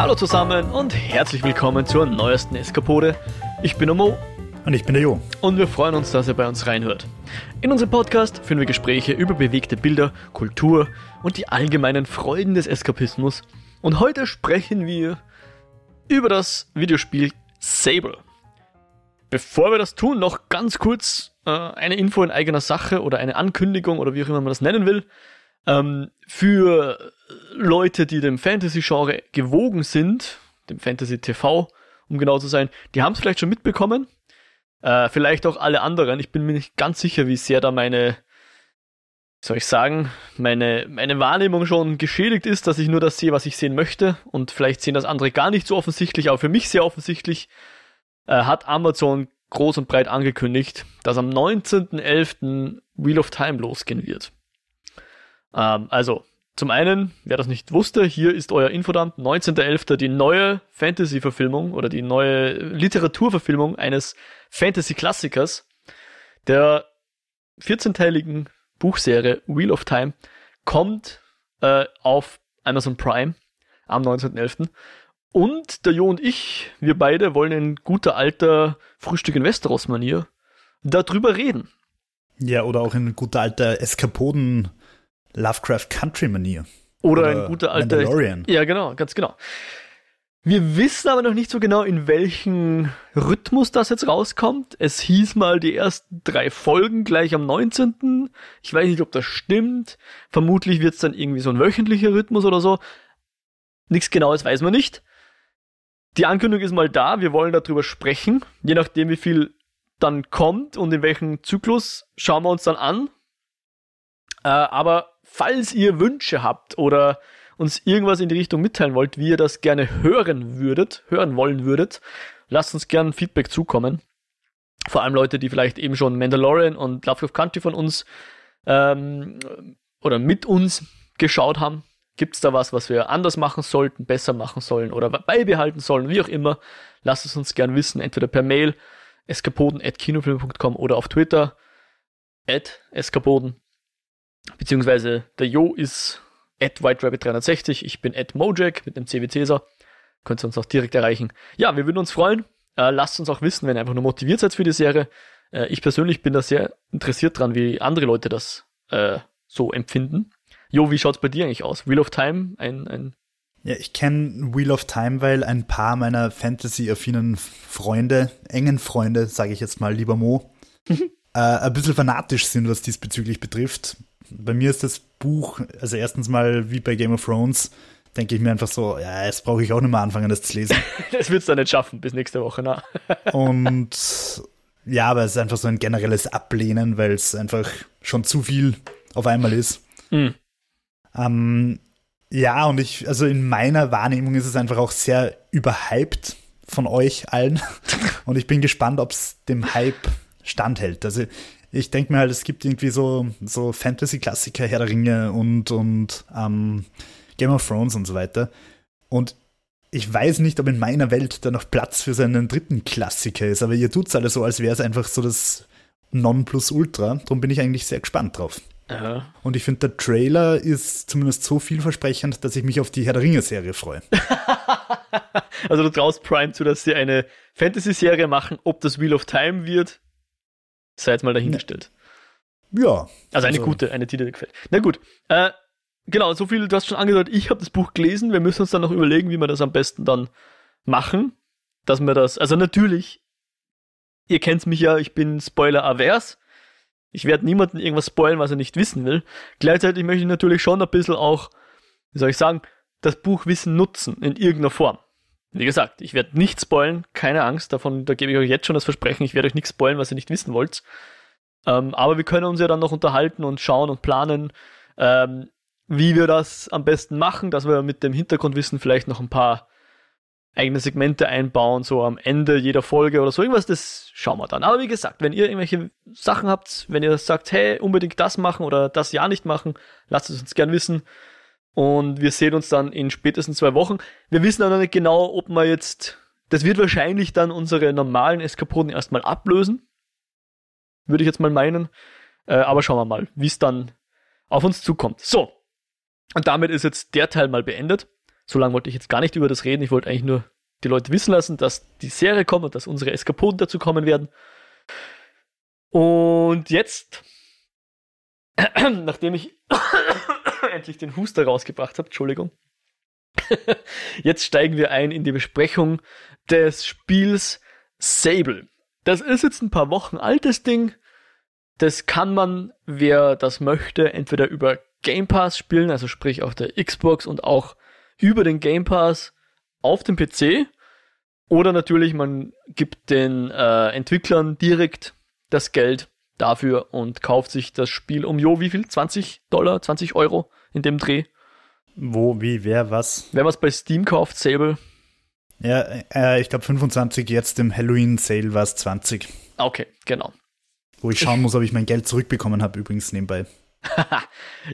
Hallo zusammen und herzlich willkommen zur neuesten Eskapode. Ich bin Omo Und ich bin der Jo. und wir freuen uns, dass ihr bei uns reinhört. In unserem Podcast führen wir Gespräche über bewegte Bilder, Kultur und die allgemeinen Freuden des Eskapismus. Und heute sprechen wir über das Videospiel Sable. Bevor wir das tun, noch ganz kurz äh, eine Info in eigener Sache oder eine Ankündigung oder wie auch immer man das nennen will. Ähm, für Leute, die dem Fantasy-Genre gewogen sind, dem Fantasy-TV, um genau zu sein, die haben es vielleicht schon mitbekommen. Äh, vielleicht auch alle anderen. Ich bin mir nicht ganz sicher, wie sehr da meine, soll ich sagen, meine, meine Wahrnehmung schon geschädigt ist, dass ich nur das sehe, was ich sehen möchte. Und vielleicht sehen das andere gar nicht so offensichtlich, aber für mich sehr offensichtlich äh, hat Amazon groß und breit angekündigt, dass am 19.11. Wheel of Time losgehen wird. Ähm, also, zum einen, wer das nicht wusste, hier ist euer Infodump, 19.11. die neue Fantasy-Verfilmung oder die neue Literaturverfilmung eines Fantasy-Klassikers der 14-teiligen Buchserie Wheel of Time kommt äh, auf Amazon Prime am 19.11. Und der Jo und ich, wir beide wollen in guter alter Frühstück in Westeros-Manier darüber reden. Ja, oder auch in guter alter Eskapoden Lovecraft Country Manier. Oder, Oder ein guter alter. Mandalorian. Ja, genau, ganz genau. Wir wissen aber noch nicht so genau, in welchem Rhythmus das jetzt rauskommt. Es hieß mal die ersten drei Folgen gleich am 19. Ich weiß nicht, ob das stimmt. Vermutlich wird es dann irgendwie so ein wöchentlicher Rhythmus oder so. Nichts Genaues weiß man nicht. Die Ankündigung ist mal da, wir wollen darüber sprechen. Je nachdem, wie viel dann kommt und in welchem Zyklus, schauen wir uns dann an. Äh, aber falls ihr Wünsche habt oder uns irgendwas in die Richtung mitteilen wollt, wie ihr das gerne hören würdet, hören wollen würdet, lasst uns gerne Feedback zukommen. Vor allem Leute, die vielleicht eben schon Mandalorian und Lovecraft Country von uns ähm, oder mit uns geschaut haben. Gibt es da was, was wir anders machen sollten, besser machen sollen oder beibehalten sollen, wie auch immer? Lasst es uns gern wissen, entweder per Mail eskapoden.kinofilm.com oder auf Twitter at eskapoden. Beziehungsweise der Jo ist at whiterabbit360, ich bin at mojak mit dem CW Cäsar. Könnt ihr uns auch direkt erreichen. Ja, wir würden uns freuen. Äh, lasst uns auch wissen, wenn ihr einfach nur motiviert seid für die Serie. Äh, ich persönlich bin da sehr interessiert dran, wie andere Leute das äh, so empfinden. Jo, wie schaut's bei dir eigentlich aus? Wheel of Time, ein, ein Ja, ich kenne Wheel of Time, weil ein paar meiner Fantasy-affinen Freunde, engen Freunde, sage ich jetzt mal, lieber Mo, äh, ein bisschen fanatisch sind, was diesbezüglich betrifft. Bei mir ist das Buch, also erstens mal wie bei Game of Thrones, denke ich mir einfach so, ja, jetzt brauche ich auch nicht mehr anfangen, das zu lesen. das wird's dann nicht schaffen bis nächste Woche, na. Und ja, aber es ist einfach so ein generelles Ablehnen, weil es einfach schon zu viel auf einmal ist. Hm. Ähm, ja, und ich, also in meiner Wahrnehmung ist es einfach auch sehr überhyped von euch allen. Und ich bin gespannt, ob es dem Hype standhält. Also ich denke mir halt, es gibt irgendwie so, so Fantasy-Klassiker, Herr der Ringe und, und ähm, Game of Thrones und so weiter. Und ich weiß nicht, ob in meiner Welt da noch Platz für seinen dritten Klassiker ist, aber ihr tut's alle so, als wäre es einfach so das Nonplusultra. Darum bin ich eigentlich sehr gespannt drauf. Ja. Und ich finde, der Trailer ist zumindest so vielversprechend, dass ich mich auf die Herr der Ringe-Serie freue. Also du traust Prime zu, dass sie eine Fantasy-Serie machen, ob das Wheel of Time wird, sei jetzt mal dahingestellt. Ja. Also eine gute, eine, die dir gefällt. Na gut, äh, genau, so viel, du hast schon angedeutet, ich habe das Buch gelesen, wir müssen uns dann noch überlegen, wie wir das am besten dann machen, dass wir das, also natürlich, ihr kennt mich ja, ich bin Spoiler-avers, ich werde niemanden irgendwas spoilen, was er nicht wissen will. Gleichzeitig möchte ich natürlich schon ein bisschen auch, wie soll ich sagen, das Buchwissen nutzen in irgendeiner Form. Wie gesagt, ich werde nicht spoilen, keine Angst, davon, da gebe ich euch jetzt schon das Versprechen, ich werde euch nichts spoilen, was ihr nicht wissen wollt. Ähm, aber wir können uns ja dann noch unterhalten und schauen und planen, ähm, wie wir das am besten machen, dass wir mit dem Hintergrundwissen vielleicht noch ein paar eigene Segmente einbauen, so am Ende jeder Folge oder so irgendwas, das schauen wir dann. Aber wie gesagt, wenn ihr irgendwelche Sachen habt, wenn ihr sagt, hey, unbedingt das machen oder das ja nicht machen, lasst es uns gern wissen. Und wir sehen uns dann in spätestens zwei Wochen. Wir wissen aber noch nicht genau, ob wir jetzt, das wird wahrscheinlich dann unsere normalen Eskapoden erstmal ablösen. Würde ich jetzt mal meinen. Äh, aber schauen wir mal, wie es dann auf uns zukommt. So. Und damit ist jetzt der Teil mal beendet. So lange wollte ich jetzt gar nicht über das reden. Ich wollte eigentlich nur die Leute wissen lassen, dass die Serie kommt und dass unsere Eskapoden dazu kommen werden. Und jetzt, nachdem ich endlich den Huster rausgebracht habe, Entschuldigung, jetzt steigen wir ein in die Besprechung des Spiels Sable. Das ist jetzt ein paar Wochen altes Ding. Das kann man, wer das möchte, entweder über Game Pass spielen, also sprich auf der Xbox und auch über den Game Pass auf dem PC. Oder natürlich, man gibt den äh, Entwicklern direkt das Geld dafür und kauft sich das Spiel um, jo, wie viel? 20 Dollar, 20 Euro in dem Dreh. Wo, wie, wer, was? Wenn man es bei Steam kauft, Sable. Ja, äh, ich glaube 25, jetzt im Halloween-Sale war es 20. Okay, genau. Wo ich schauen muss, ob ich mein Geld zurückbekommen habe, übrigens nebenbei.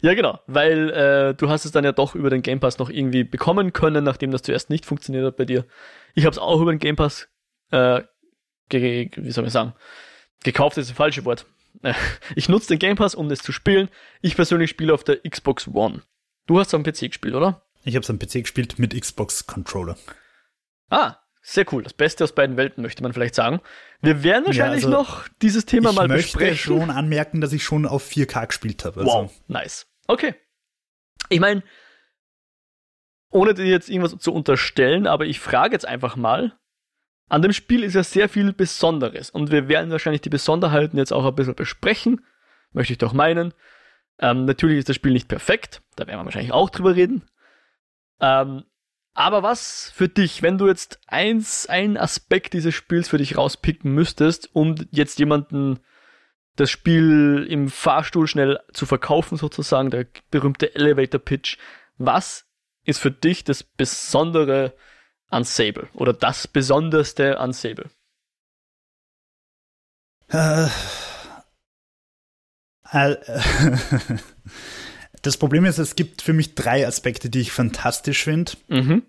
ja, genau, weil äh, du hast es dann ja doch über den Game Pass noch irgendwie bekommen können, nachdem das zuerst nicht funktioniert hat bei dir. Ich habe es auch über den Game Pass, äh, wie soll ich sagen, gekauft ist das falsche Wort. Ich nutze den Game Pass, um das zu spielen. Ich persönlich spiele auf der Xbox One. Du hast es am PC gespielt, oder? Ich habe es am PC gespielt mit Xbox Controller. Ah, sehr cool. Das Beste aus beiden Welten, möchte man vielleicht sagen. Wir werden wahrscheinlich ja, also noch dieses Thema mal besprechen. Ich möchte schon anmerken, dass ich schon auf 4K gespielt habe. Also. Wow, nice. Okay. Ich meine, ohne dir jetzt irgendwas zu unterstellen, aber ich frage jetzt einfach mal. An dem Spiel ist ja sehr viel Besonderes und wir werden wahrscheinlich die Besonderheiten jetzt auch ein bisschen besprechen. Möchte ich doch meinen. Ähm, natürlich ist das Spiel nicht perfekt, da werden wir wahrscheinlich auch drüber reden. Ähm, aber was für dich, wenn du jetzt eins, einen Aspekt dieses Spiels für dich rauspicken müsstest, um jetzt jemanden das Spiel im Fahrstuhl schnell zu verkaufen, sozusagen, der berühmte Elevator Pitch, was ist für dich das Besondere an Sable oder das Besonderste an Sable? Äh, äh, Das Problem ist, es gibt für mich drei Aspekte, die ich fantastisch finde. Mhm.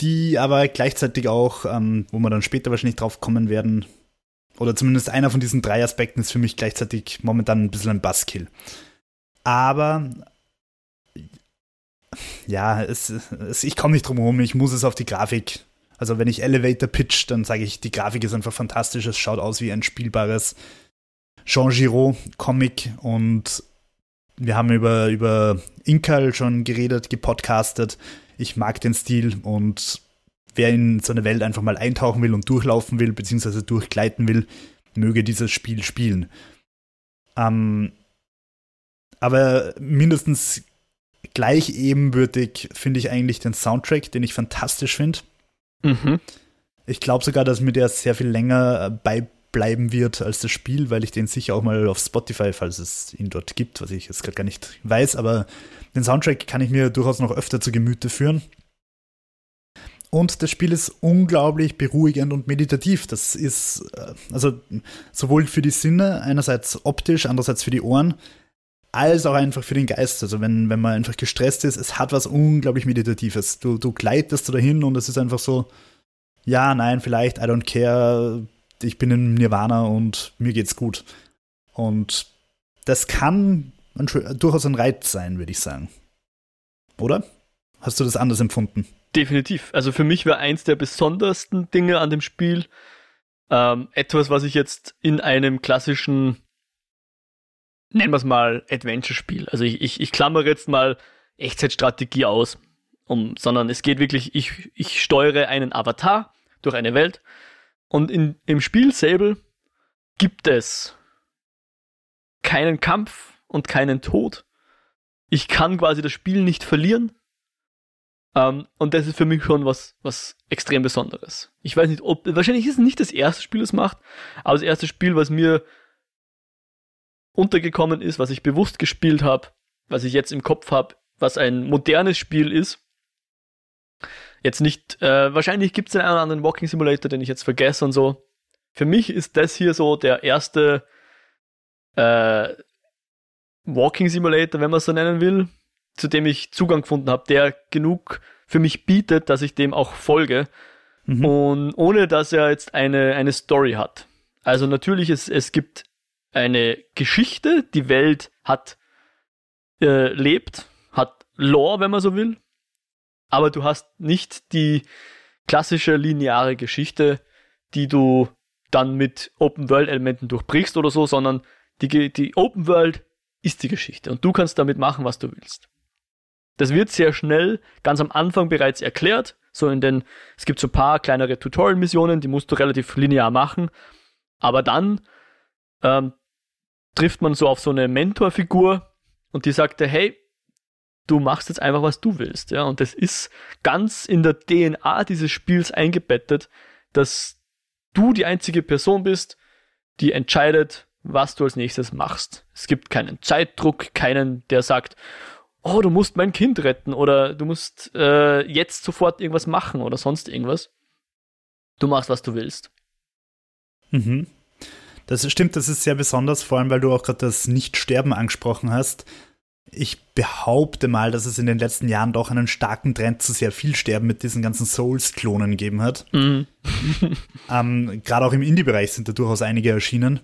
Die aber gleichzeitig auch, ähm, wo wir dann später wahrscheinlich drauf kommen werden, oder zumindest einer von diesen drei Aspekten ist für mich gleichzeitig momentan ein bisschen ein Buzzkill. Aber ja, es, es, ich komme nicht drum herum, ich muss es auf die Grafik. Also wenn ich Elevator pitch, dann sage ich, die Grafik ist einfach fantastisch, es schaut aus wie ein spielbares Jean Giraud Comic und wir haben über, über Inkal schon geredet, gepodcastet. Ich mag den Stil und wer in so eine Welt einfach mal eintauchen will und durchlaufen will, beziehungsweise durchgleiten will, möge dieses Spiel spielen. Ähm, aber mindestens gleich ebenbürtig finde ich eigentlich den Soundtrack, den ich fantastisch finde. Mhm. Ich glaube sogar, dass mir der sehr viel länger bei bleiben wird als das Spiel, weil ich den sicher auch mal auf Spotify, falls es ihn dort gibt, was ich jetzt gerade gar nicht weiß, aber den Soundtrack kann ich mir durchaus noch öfter zu Gemüte führen. Und das Spiel ist unglaublich beruhigend und meditativ. Das ist, äh, also sowohl für die Sinne, einerseits optisch, andererseits für die Ohren, als auch einfach für den Geist. Also wenn, wenn man einfach gestresst ist, es hat was unglaublich Meditatives. Du, du gleitest da dahin und es ist einfach so, ja, nein, vielleicht, I don't care, ich bin im Nirvana und mir geht's gut. Und das kann ein, durchaus ein Reiz sein, würde ich sagen. Oder? Hast du das anders empfunden? Definitiv. Also für mich war eins der besondersten Dinge an dem Spiel ähm, etwas, was ich jetzt in einem klassischen, nennen wir es mal, Adventure-Spiel. Also ich, ich, ich klammere jetzt mal Echtzeitstrategie aus, um, sondern es geht wirklich, ich, ich steuere einen Avatar durch eine Welt und in, im Spiel Sable gibt es keinen Kampf und keinen Tod. Ich kann quasi das Spiel nicht verlieren. Um, ähm, und das ist für mich schon was, was extrem Besonderes. Ich weiß nicht, ob, wahrscheinlich ist es nicht das erste Spiel, das macht, aber das erste Spiel, was mir untergekommen ist, was ich bewusst gespielt habe, was ich jetzt im Kopf habe, was ein modernes Spiel ist, Jetzt nicht, äh, wahrscheinlich gibt es einen oder anderen Walking Simulator, den ich jetzt vergesse und so. Für mich ist das hier so der erste äh, Walking Simulator, wenn man es so nennen will, zu dem ich Zugang gefunden habe, der genug für mich bietet, dass ich dem auch folge. Mhm. Und ohne dass er jetzt eine, eine Story hat. Also natürlich, es, es gibt eine Geschichte, die Welt hat äh, lebt, hat Lore, wenn man so will. aber du hast nicht die klassische lineare Geschichte, die du dann mit Open-World-Elementen durchbrichst oder so, sondern die, die Open World ist die Geschichte und du kannst damit machen, was du willst. Das wird sehr schnell, ganz am Anfang bereits erklärt, so in den, es gibt so ein paar kleinere Tutorial-Missionen, die musst du relativ linear machen, aber dann ähm, trifft man so auf so eine Mentorfigur und die sagte, hey, du machst jetzt einfach, was du willst, ja, und das ist ganz in der DNA dieses Spiels eingebettet, dass du die einzige Person bist, die entscheidet, was du als nächstes machst. Es gibt keinen Zeitdruck, keinen, der sagt, oh, du musst mein Kind retten oder du musst äh, jetzt sofort irgendwas machen oder sonst irgendwas. Du machst, was du willst. Mhm. Das stimmt, das ist sehr besonders, vor allem weil du auch gerade das Nicht-Sterben angesprochen hast. Ich behaupte mal, dass es in den letzten Jahren doch einen starken Trend zu sehr viel Sterben mit diesen ganzen Souls-Klonen gegeben hat. Mhm. ähm, Gerade auch im Indie-Bereich sind da durchaus einige erschienen.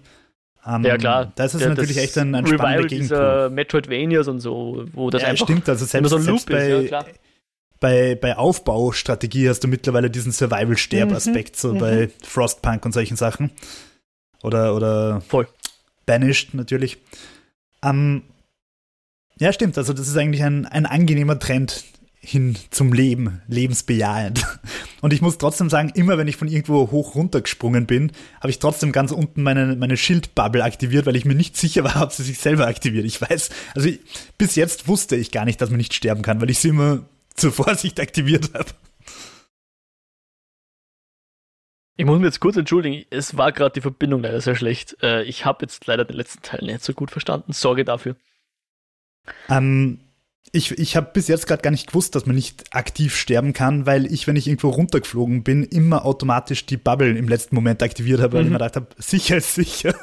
Um, ja, klar. Das ist der, natürlich echt ein, ein spannender Gegenpol. Metroidvanias und so, wo das ja, einfach stimmt, also selbst, so ein selbst bei, ist, ja, bei, bei Aufbaustrategie hast du mittlerweile diesen Survival-Sterb-Aspekt, mhm, so mhm. bei Frostpunk und solchen Sachen. Oder, oder Voll. Banished natürlich. Um, ja, stimmt, also das ist eigentlich ein, ein angenehmer Trend, hin zum Leben, lebensbejahend. Und ich muss trotzdem sagen, immer wenn ich von irgendwo hoch runtergesprungen bin, habe ich trotzdem ganz unten meine, meine Schildbubble aktiviert, weil ich mir nicht sicher war, ob sie sich selber aktiviert. Ich weiß, also ich, bis jetzt wusste ich gar nicht, dass man nicht sterben kann, weil ich sie immer zur Vorsicht aktiviert habe. Ich muss mich jetzt kurz entschuldigen, es war gerade die Verbindung leider sehr schlecht. Äh, ich habe jetzt leider den letzten Teil nicht so gut verstanden. Sorge dafür. Ähm, ich, ich habe bis jetzt gerade gar nicht gewusst, dass man nicht aktiv sterben kann, weil ich, wenn ich irgendwo runtergeflogen bin, immer automatisch die Bubble im letzten Moment aktiviert habe, weil mhm. ich mir gedacht habe, sicher ist sicher.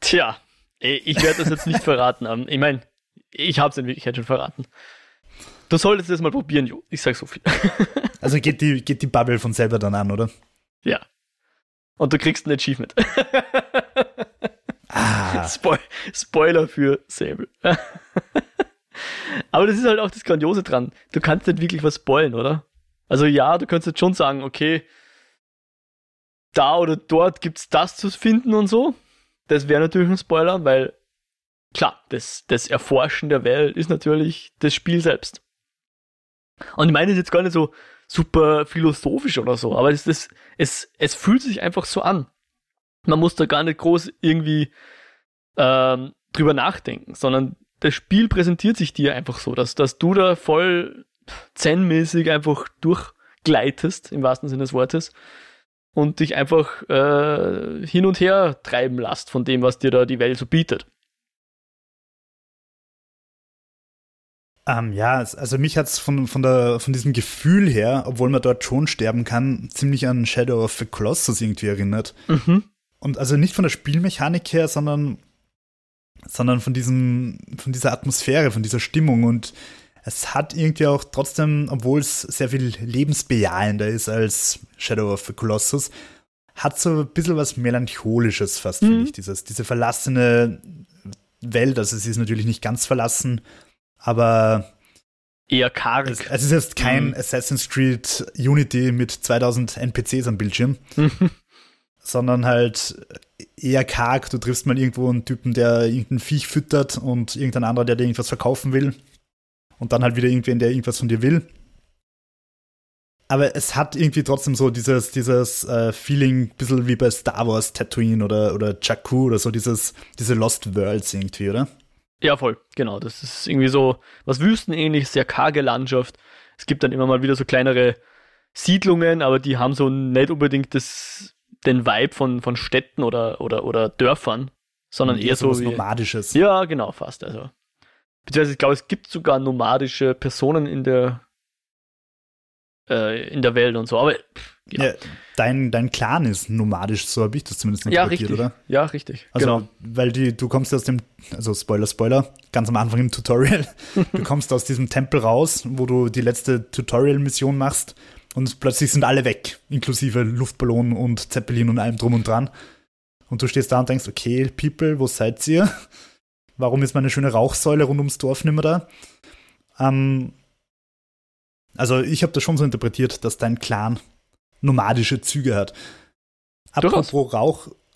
Tja, ich werde das jetzt nicht verraten. Ich meine, ich habe es in Wirklichkeit schon verraten. Du solltest es mal probieren, Jo. Ich sag so viel. also geht die, geht die Bubble von selber dann an, oder? Ja. Und du kriegst ein Achievement. ah. Spoil Spoiler für Sable. Aber das ist halt auch das Grandiose dran. Du kannst nicht wirklich was spoilen, oder? Also ja, du könntest jetzt schon sagen, okay, da oder dort gibt's das zu finden und so. Das wäre natürlich ein Spoiler, weil klar, das, das Erforschen der Welt ist natürlich das Spiel selbst. Und ich meine es jetzt gar nicht so super philosophisch oder so, aber es, das, es, es fühlt sich einfach so an. Man muss da gar nicht groß irgendwie ähm, drüber nachdenken, sondern das Spiel präsentiert sich dir einfach so, dass, dass du da voll zen-mäßig einfach durchgleitest, im wahrsten Sinne des Wortes, und dich einfach äh, hin und her treiben lässt von dem, was dir da die Welt so bietet. Ähm, ja, also mich hat es von, von, von diesem Gefühl her, obwohl man dort schon sterben kann, ziemlich an Shadow of the Colossus irgendwie erinnert. Mhm. Und also nicht von der Spielmechanik her, sondern sondern von diesem, von dieser Atmosphäre, von dieser Stimmung und es hat irgendwie auch trotzdem, obwohl es sehr viel lebensbejahender ist als Shadow of the Colossus, hat so ein bisschen was Melancholisches fast, mhm. finde ich. Dieses, diese verlassene Welt, also sie ist natürlich nicht ganz verlassen, aber eher karg. Es, es ist jetzt kein mhm. Assassin's Creed Unity mit 2000 NPCs am Bildschirm, sondern halt eher karg. Du triffst mal irgendwo einen Typen, der irgendein Viech füttert und irgendein anderer, der dir irgendwas verkaufen will. Und dann halt wieder irgendwen, der irgendwas von dir will. Aber es hat irgendwie trotzdem so dieses, dieses äh, Feeling, bisschen wie bei Star Wars Tatooine oder, oder Jakku oder so, dieses, diese Lost Worlds irgendwie, oder? Ja, voll, genau. Das ist irgendwie so was Wüstenähnliches, sehr karge Landschaft. Es gibt dann immer mal wieder so kleinere Siedlungen, aber die haben so nicht unbedingt das den Vibe von, von Städten oder, oder, oder Dörfern, sondern eher, so wie, Nomadisches. Ja, genau, fast. Also. Beziehungsweise ich glaube, es gibt sogar nomadische Personen in der äh, in der Welt und so, aber genau. ja, dein, dein Clan ist nomadisch, so habe ich das zumindest interpretiert, ja, richtig. oder? Ja, richtig. Also, genau. weil die, du kommst aus dem, also Spoiler, Spoiler, ganz am Anfang im Tutorial, du kommst aus diesem Tempel raus, wo du die letzte Tutorial-Mission machst und plötzlich sind alle weg, inklusive Luftballon und Zeppelin und allem drum und dran. Und du stehst da und denkst, okay, People, wo seid ihr? Warum ist meine schöne Rauchsäule rund ums Dorf nicht mehr da? Ähm, Also ich habe das schon so interpretiert, dass dein Clan nomadische Züge hat. Apropos Durchaus.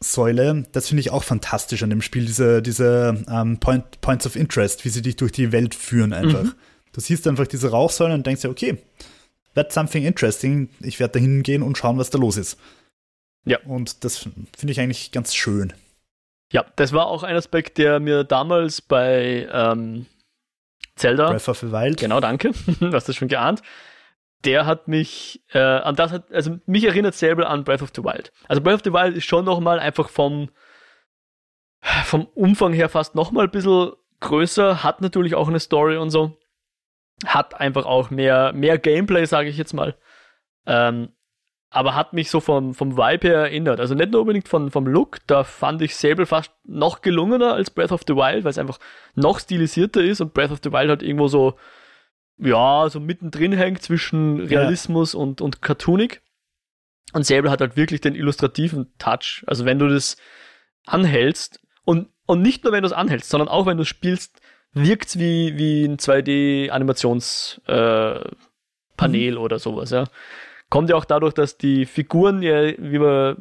Rauchsäule, das finde ich auch fantastisch an dem Spiel, diese, diese ähm, Point, Points of Interest, wie sie dich durch die Welt führen einfach. Mhm. Du siehst einfach diese Rauchsäule und denkst dir, okay, that's something interesting. Ich werde da hingehen und schauen, was da los ist. Ja. Und das finde ich eigentlich ganz schön. Ja, das war auch ein Aspekt, der mir damals bei ähm, Zelda. Breath of the Wild. Genau, danke. du hast das schon geahnt. Der hat mich, äh, an das hat, also mich erinnert selber an Breath of the Wild. Also Breath of the Wild ist schon nochmal einfach vom, vom Umfang her fast nochmal ein bisschen größer, hat natürlich auch eine Story und so. Hat einfach auch mehr, mehr Gameplay, sage ich jetzt mal. Ähm, aber hat mich so vom, vom Vibe her erinnert. Also nicht nur unbedingt von, vom Look, da fand ich Sable fast noch gelungener als Breath of the Wild, weil es einfach noch stilisierter ist und Breath of the Wild hat irgendwo so, ja, so mittendrin hängt zwischen Realismus ja. und, und Cartoonik. Und Sable hat halt wirklich den illustrativen Touch. Also wenn du das anhältst und, und nicht nur wenn du es anhältst, sondern auch wenn du spielst, wirkt es wie, wie ein 2D-Animationspanel äh, mhm. oder sowas, ja. Kommt ja auch dadurch, dass die Figuren ja, wie wir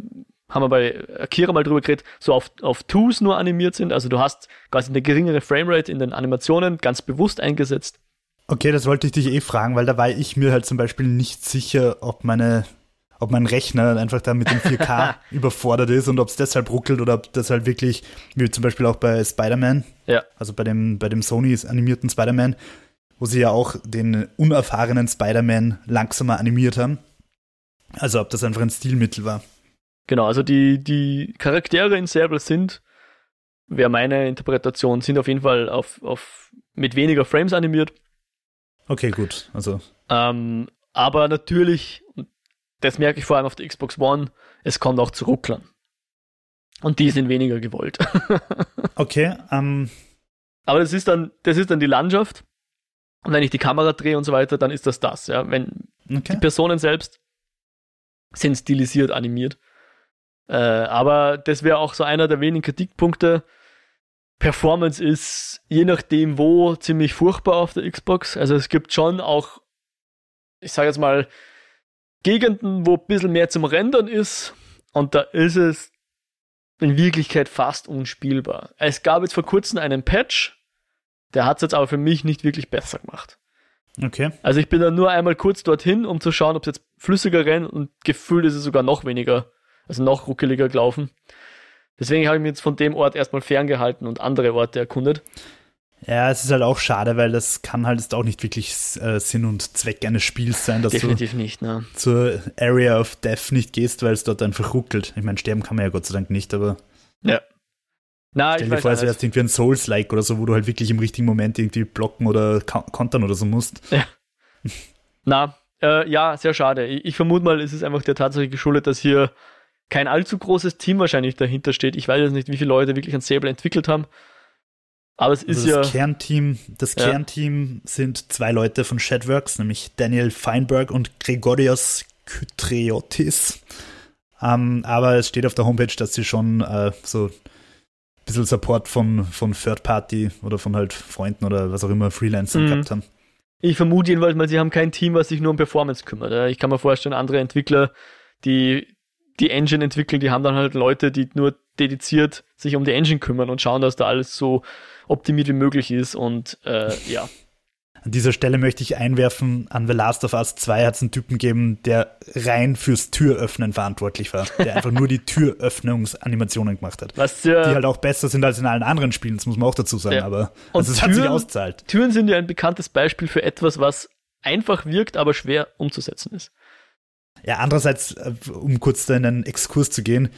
haben wir bei Akira mal drüber geredet, so auf, auf Twos nur animiert sind. Also du hast quasi eine geringere Framerate in den Animationen ganz bewusst eingesetzt. Okay, das wollte ich dich eh fragen, weil da war ich mir halt zum Beispiel nicht sicher, ob meine, ob mein Rechner einfach da mit dem 4K überfordert ist und ob es deshalb ruckelt oder ob das halt wirklich, wie zum Beispiel auch bei Spider-Man, ja. also bei dem, bei dem Sony animierten Spider-Man, wo sie ja auch den unerfahrenen Spider-Man langsamer animiert haben. Also ob das einfach ein Stilmittel war. Genau, also die, die Charaktere in Sable sind, wäre meine Interpretation, sind auf jeden Fall auf, auf mit weniger Frames animiert. Okay, gut. Also. Ähm, aber natürlich, das merke ich vor allem auf der Xbox One, es kommt auch zu Rucklern. Und die sind weniger gewollt. okay. Um. Aber das ist dann, das ist dann die Landschaft. Und wenn ich die Kamera drehe und so weiter, dann ist das das. Ja? Wenn okay. die Personen selbst sind stilisiert animiert. Äh, aber das wäre auch so einer der wenigen Kritikpunkte. Performance ist je nachdem wo ziemlich furchtbar auf der Xbox. Also es gibt schon auch, ich sage jetzt mal, Gegenden, wo ein bisschen mehr zum Rendern ist. Und da ist es in Wirklichkeit fast unspielbar. Es gab jetzt vor kurzem einen Patch, der hat es jetzt aber für mich nicht wirklich besser gemacht. Okay. Also ich bin dann nur einmal kurz dorthin, um zu schauen, ob es jetzt flüssiger rennt und gefühlt ist es sogar noch weniger, also noch ruckeliger gelaufen. Deswegen habe ich mich jetzt von dem Ort erstmal ferngehalten und andere Orte erkundet. Ja, es ist halt auch schade, weil das kann halt jetzt auch nicht wirklich äh, Sinn und Zweck eines Spiels sein, dass Definitiv du nicht, ne? zur Area of Death nicht gehst, weil es dort einfach ruckelt. Ich meine, sterben kann man ja Gott sei Dank nicht, aber. Ja. Na, Stell dir vor, es wäre irgendwie ein Souls-like oder so, wo du halt wirklich im richtigen Moment irgendwie blocken oder kontern oder so musst. Ja. Na, äh, ja, sehr schade. Ich, ich, vermute mal, es ist einfach der Tatsache geschuldet, dass hier kein allzu großes Team wahrscheinlich dahinter steht. Ich weiß jetzt nicht, wie viele Leute wirklich ein Sable entwickelt haben. Aber es ist also das ja. Kernteam, das ja. Kernteam sind zwei Leute von Shadworks, nämlich Daniel Feinberg und Gregorios Kytriotis. Ähm, aber es steht auf der Homepage, dass sie schon äh, so bisschen Support von, von Third Party oder von halt Freunden oder was auch immer Freelancern mhm. gehabt haben. Ich vermute jedenfalls mal, sie haben kein Team, was sich nur um Performance kümmert. Ich kann mir vorstellen, andere Entwickler, die die Engine entwickeln, die haben dann halt Leute, die nur dediziert sich um die Engine kümmern und schauen, dass da alles so optimiert wie möglich ist und äh, ja. An dieser Stelle möchte ich einwerfen, an The Last of Us 2 hat es einen Typen gegeben, der rein fürs Türöffnen verantwortlich war. Der einfach nur die Türöffnungsanimationen gemacht hat. Was, ja, die halt auch besser sind als in allen anderen Spielen, das muss man auch dazu sagen. Ja. Aber also es Türen, hat sich auszahlt. Türen sind ja ein bekanntes Beispiel für etwas, was einfach wirkt, aber schwer umzusetzen ist. Ja, andererseits, äh, um kurz da in einen Exkurs zu gehen,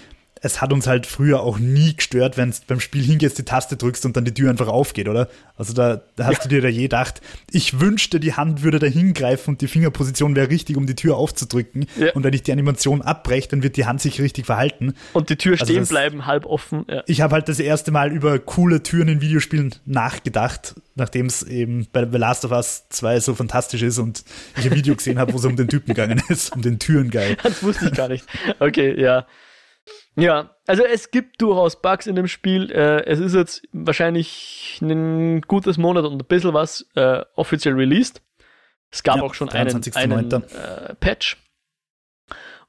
es hat uns halt früher auch nie gestört, wenn du beim Spiel hingehst, die Taste drückst und dann die Tür einfach aufgeht, oder? Also da, da hast ja. du dir da je gedacht, ich wünschte, die Hand würde da hingreifen und die Fingerposition wäre richtig, um die Tür aufzudrücken. Ja. Und wenn ich die Animation abbreche, dann wird die Hand sich richtig verhalten. Und die Tür also stehen das, bleiben, halb offen. Ja. Ich habe halt das erste Mal über coole Türen in Videospielen nachgedacht, nachdem es eben bei The Last of Us 2 so fantastisch ist und ich ein Video gesehen habe, wo es um den Typen gegangen ist, um den Türengeil. Das wusste ich gar nicht. Okay, ja. Ja, also es gibt durchaus Bugs in dem Spiel. Äh, es ist jetzt wahrscheinlich ein gutes Monat und ein bisschen was äh, offiziell released. Es gab ja, auch schon einen, einen äh, Patch.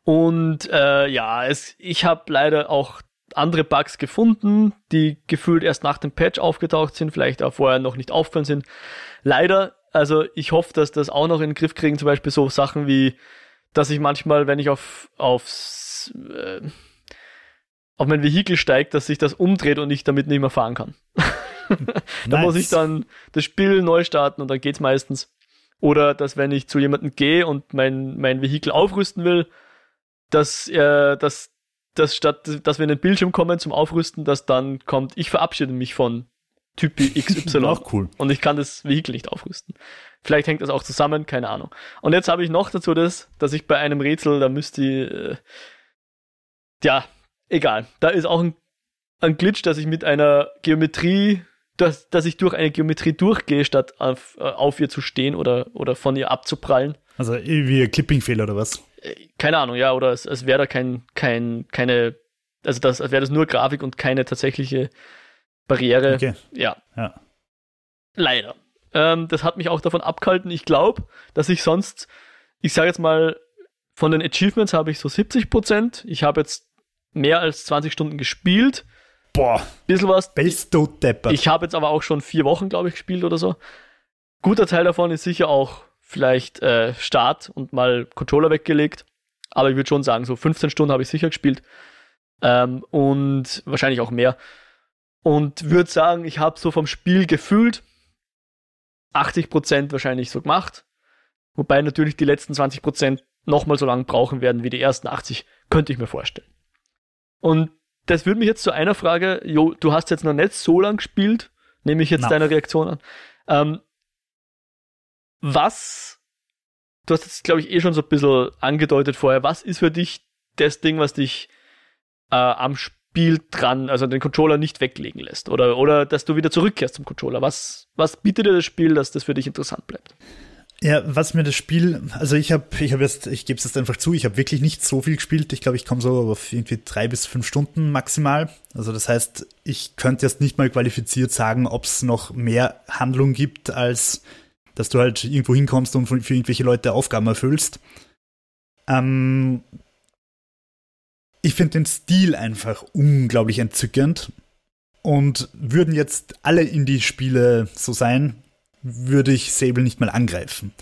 Und äh, ja, es, ich habe leider auch andere Bugs gefunden, die gefühlt erst nach dem Patch aufgetaucht sind, vielleicht auch vorher noch nicht aufgefallen sind. Leider, also ich hoffe, dass das auch noch in den Griff kriegen, zum Beispiel so Sachen wie, dass ich manchmal, wenn ich auf, aufs, äh, auf mein Vehikel steige, dass sich das umdreht und ich damit nicht mehr fahren kann. da nice. muss ich dann das Spiel neu starten und dann geht's meistens. Oder dass wenn ich zu jemandem gehe und mein, mein Vehikel aufrüsten will, dass, äh, dass, dass statt, dass wir in den Bildschirm kommen zum Aufrüsten, dass dann kommt, ich verabschiede mich von Typ XY. auch cool. Und ich kann das Vehikel nicht aufrüsten. Vielleicht hängt das auch zusammen, keine Ahnung. Und jetzt habe ich noch dazu das, dass ich bei einem Rätsel, da müsste ich, äh, ja, egal. Da ist auch ein, ein Glitch, dass ich mit einer Geometrie, dass, dass ich durch eine Geometrie durchgehe, statt auf, äh, auf ihr zu stehen oder, oder von ihr abzuprallen. Also wie ein Clipping-Fehler oder was? keine Ahnung, ja, oder es, es wäre da kein, kein, keine, also das wäre das nur Grafik und keine tatsächliche Barriere. Okay. Ja. ja. Leider. Ähm, das hat mich auch davon abgehalten. Ich glaube, dass ich sonst, ich sage jetzt mal, von den Achievements habe ich so 70 Prozent. Ich habe jetzt mehr als 20 Stunden gespielt. Boah. Bisschen was. Bist du deppert. Ich habe jetzt aber auch schon vier Wochen, glaube ich, gespielt oder so. Guter Teil davon ist sicher auch vielleicht äh, Start und mal Controller weggelegt. Aber ich würde schon sagen, so 15 Stunden habe ich sicher gespielt. Ähm, und wahrscheinlich auch mehr. Und würde sagen, ich habe so vom Spiel gefühlt 80% wahrscheinlich so gemacht. Wobei natürlich die letzten 20% nochmal so lange brauchen werden wie die ersten 80, könnte ich mir vorstellen. Und das würde mich jetzt zu einer Frage, Jo, du hast jetzt noch nicht so lang gespielt, nehme ich jetzt no. deine Reaktion an. Ähm, was, du hast jetzt, glaube ich, eh schon so ein bisschen angedeutet vorher, was ist für dich das Ding, was dich äh, am Spiel dran, also den Controller nicht weglegen lässt? Oder, oder dass du wieder zurückkehrst zum Controller? Was, was bietet dir das Spiel, dass das für dich interessant bleibt? Ja, was mir das Spiel, also ich habe, ich habe jetzt, ich gebe es jetzt einfach zu, ich habe wirklich nicht so viel gespielt. Ich glaube, ich komme so auf irgendwie drei bis fünf Stunden maximal. Also das heißt, ich könnte jetzt nicht mal qualifiziert sagen, ob es noch mehr Handlung gibt als dass du halt irgendwo hinkommst und für irgendwelche Leute Aufgaben erfüllst. Ähm, ich finde den Stil einfach unglaublich entzückend. Und würden jetzt alle Indie-Spiele so sein, würde ich Sable nicht mal angreifen.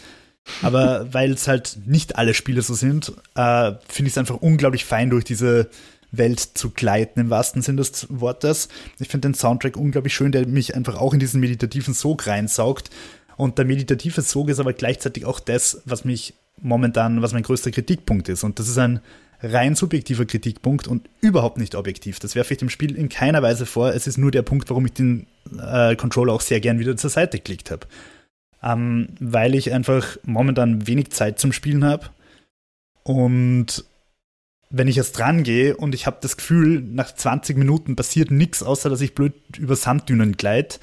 Aber weil es halt nicht alle Spiele so sind, äh, finde ich es einfach unglaublich fein, durch diese Welt zu gleiten, im wahrsten Sinne des Wortes. Ich finde den Soundtrack unglaublich schön, der mich einfach auch in diesen meditativen Sog reinsaugt. Und der meditative Sog ist aber gleichzeitig auch das, was mich momentan, was mein größter Kritikpunkt ist. Und das ist ein rein subjektiver Kritikpunkt und überhaupt nicht objektiv. Das werfe ich dem Spiel in keiner Weise vor. Es ist nur der Punkt, warum ich den äh, Controller auch sehr gern wieder zur Seite geklickt habe. Ähm, weil ich einfach momentan wenig Zeit zum Spielen habe. Und wenn ich jetzt dran gehe und ich habe das Gefühl, nach 20 Minuten passiert nichts, außer dass ich blöd über Sanddünen gleite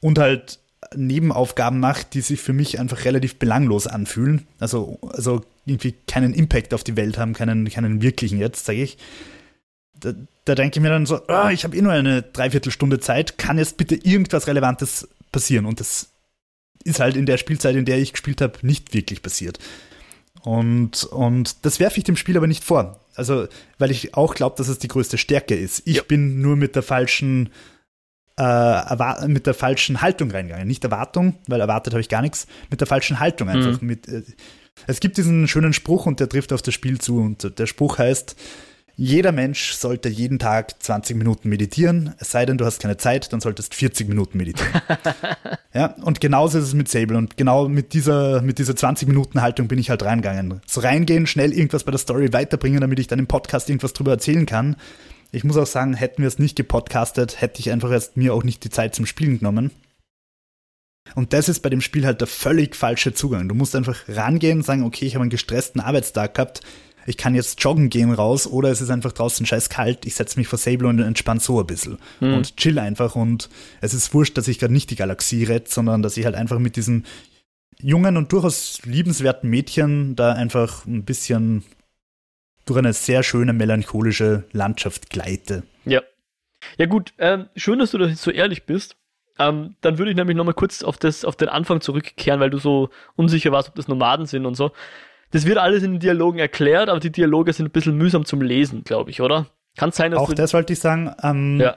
und halt Nebenaufgaben macht, die sich für mich einfach relativ belanglos anfühlen. Also, also irgendwie keinen Impact auf die Welt haben, keinen, keinen wirklichen jetzt, sage ich. Da, da, denke ich mir dann so, oh, ich habe eh nur eine Dreiviertelstunde Zeit, kann jetzt bitte irgendwas Relevantes passieren? Und das ist halt in der Spielzeit, in der ich gespielt habe, nicht wirklich passiert. Und, und das werfe ich dem Spiel aber nicht vor. Also, weil ich auch glaube, dass es die größte Stärke ist. Ich ja. bin nur mit der falschen äh, mit der falschen Haltung reingegangen. Nicht Erwartung, weil erwartet habe ich gar nichts, mit der falschen Haltung einfach. Mhm. Mit, äh, es gibt diesen schönen Spruch und der trifft auf das Spiel zu und der Spruch heißt, jeder Mensch sollte jeden Tag 20 Minuten meditieren, es sei denn, du hast keine Zeit, dann solltest 40 Minuten meditieren. ja, und genauso ist es mit Sable und genau mit dieser, mit dieser 20 Minuten Haltung bin ich halt reingegangen. So reingehen, schnell irgendwas bei der Story weiterbringen, damit ich dann im Podcast irgendwas drüber erzählen kann. Ich muss auch sagen, hätten wir es nicht gepodcastet, hätte ich einfach erst mir auch nicht die Zeit zum Spielen genommen. Und das ist bei dem Spiel halt der völlig falsche Zugang. Du musst einfach rangehen und sagen, okay, ich habe einen gestressten Arbeitstag gehabt, ich kann jetzt joggen gehen raus oder es ist einfach draußen scheiß kalt, ich setze mich vor Sable und entspann so ein bisschen mhm. und chill einfach und es ist wurscht, dass ich gerade nicht die Galaxie rette, sondern dass ich halt einfach mit diesem jungen und durchaus liebenswerten Mädchen da einfach ein bisschen durch eine sehr schöne melancholische Landschaft gleite. Ja. Ja gut, ähm, schön, dass du da so ehrlich bist. Ähm, dann würde ich nämlich nochmal kurz auf, das, auf den Anfang zurückkehren, weil du so unsicher warst, ob das Nomaden sind und so. Das wird alles in den Dialogen erklärt, aber die Dialoge sind ein bisschen mühsam zum Lesen, glaube ich, oder? Kann sein, dass Auch das wollte ich sagen. Ähm, Ja.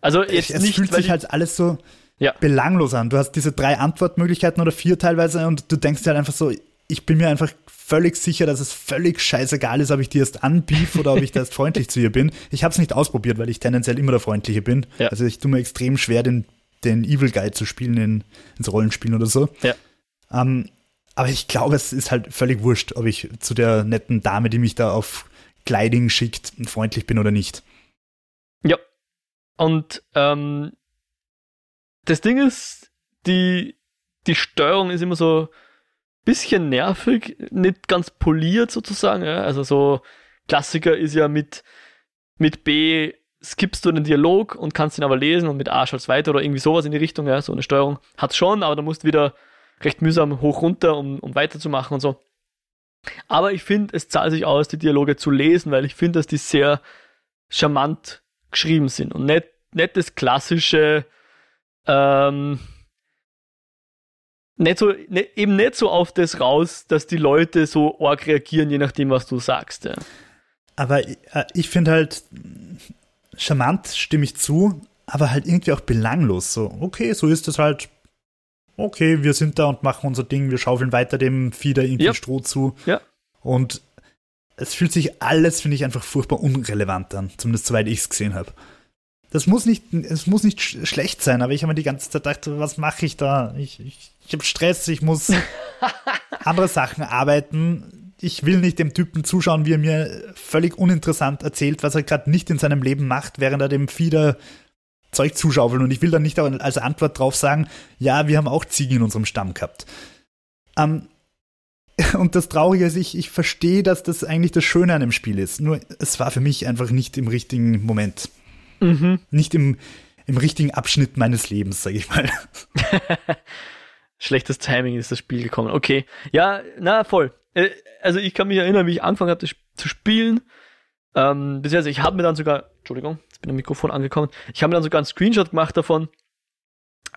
Also jetzt es nicht, fühlt sich halt alles so Ja. belanglos an. Du hast diese drei Antwortmöglichkeiten oder vier teilweise und du denkst dir halt einfach so, ich bin mir einfach völlig sicher, dass es völlig scheißegal ist, ob ich dir erst anbief oder ob ich da erst freundlich zu ihr bin. Ich habe es nicht ausprobiert, weil ich tendenziell immer der Freundliche bin. Ja. Also ich tue mir extrem schwer, den, den Evil Guy zu spielen in, ins Rollenspielen oder so. Ja. Ähm, aber ich glaube, es ist halt völlig wurscht, ob ich zu der netten Dame, die mich da auf Gliding schickt, freundlich bin oder nicht. Ja. Und ähm, das Ding ist, die, die Steuerung ist immer so ein bisschen nervig, nicht ganz poliert sozusagen. Ja? Also so Klassiker ist ja mit, mit B skippst du den Dialog und kannst ihn aber lesen und mit A schaltst weiter oder irgendwie sowas in die Richtung. Ja? So eine Steuerung hat schon, aber da musst du wieder recht mühsam hoch runter, um, um weiterzumachen und so. Aber ich finde, es zahlt sich aus, die Dialoge zu lesen, weil ich finde, dass die sehr charmant geschrieben sind und nicht, nicht das klassische, ähm, nicht so, ne, eben nicht so auf das raus, dass die Leute so arg reagieren, je nachdem, was du sagst. Ja. Aber äh, ich finde halt, charmant stimme ich zu, aber halt irgendwie auch belanglos. So, okay, so ist es halt. Okay, wir sind da und machen unser Ding, wir schaufeln weiter dem Fieder irgendwie Ja. Stroh zu. Ja. Und es fühlt sich alles, finde ich, einfach furchtbar unrelevant an, zumindest soweit ich es gesehen habe. Das muss nicht, es muss nicht sch schlecht sein, aber ich habe mir die ganze Zeit gedacht, was mache ich da? Ich, ich, ich habe Stress, ich muss andere Sachen arbeiten. Ich will nicht dem Typen zuschauen, wie er mir völlig uninteressant erzählt, was er gerade nicht in seinem Leben macht, während er dem Fieder Zeug zuschaufelt. Und ich will dann nicht als Antwort drauf sagen, ja, wir haben auch Ziegen in unserem Stamm gehabt. Ähm, und das Traurige ist, ich, ich verstehe, dass das eigentlich das Schöne an dem Spiel ist. Nur es war für mich einfach nicht im richtigen Moment. Mhm. Nicht im, im richtigen Abschnitt meines Lebens, sage ich mal. Schlechtes Timing ist das Spiel gekommen. Okay. Ja, na voll. Äh, Also ich kann mich erinnern, wie ich angefangen habe, zu spielen. Ähm, beziehungsweise ich habe mir dann sogar, Entschuldigung, jetzt bin am Mikrofon angekommen. Ich habe mir dann sogar einen Screenshot gemacht davon,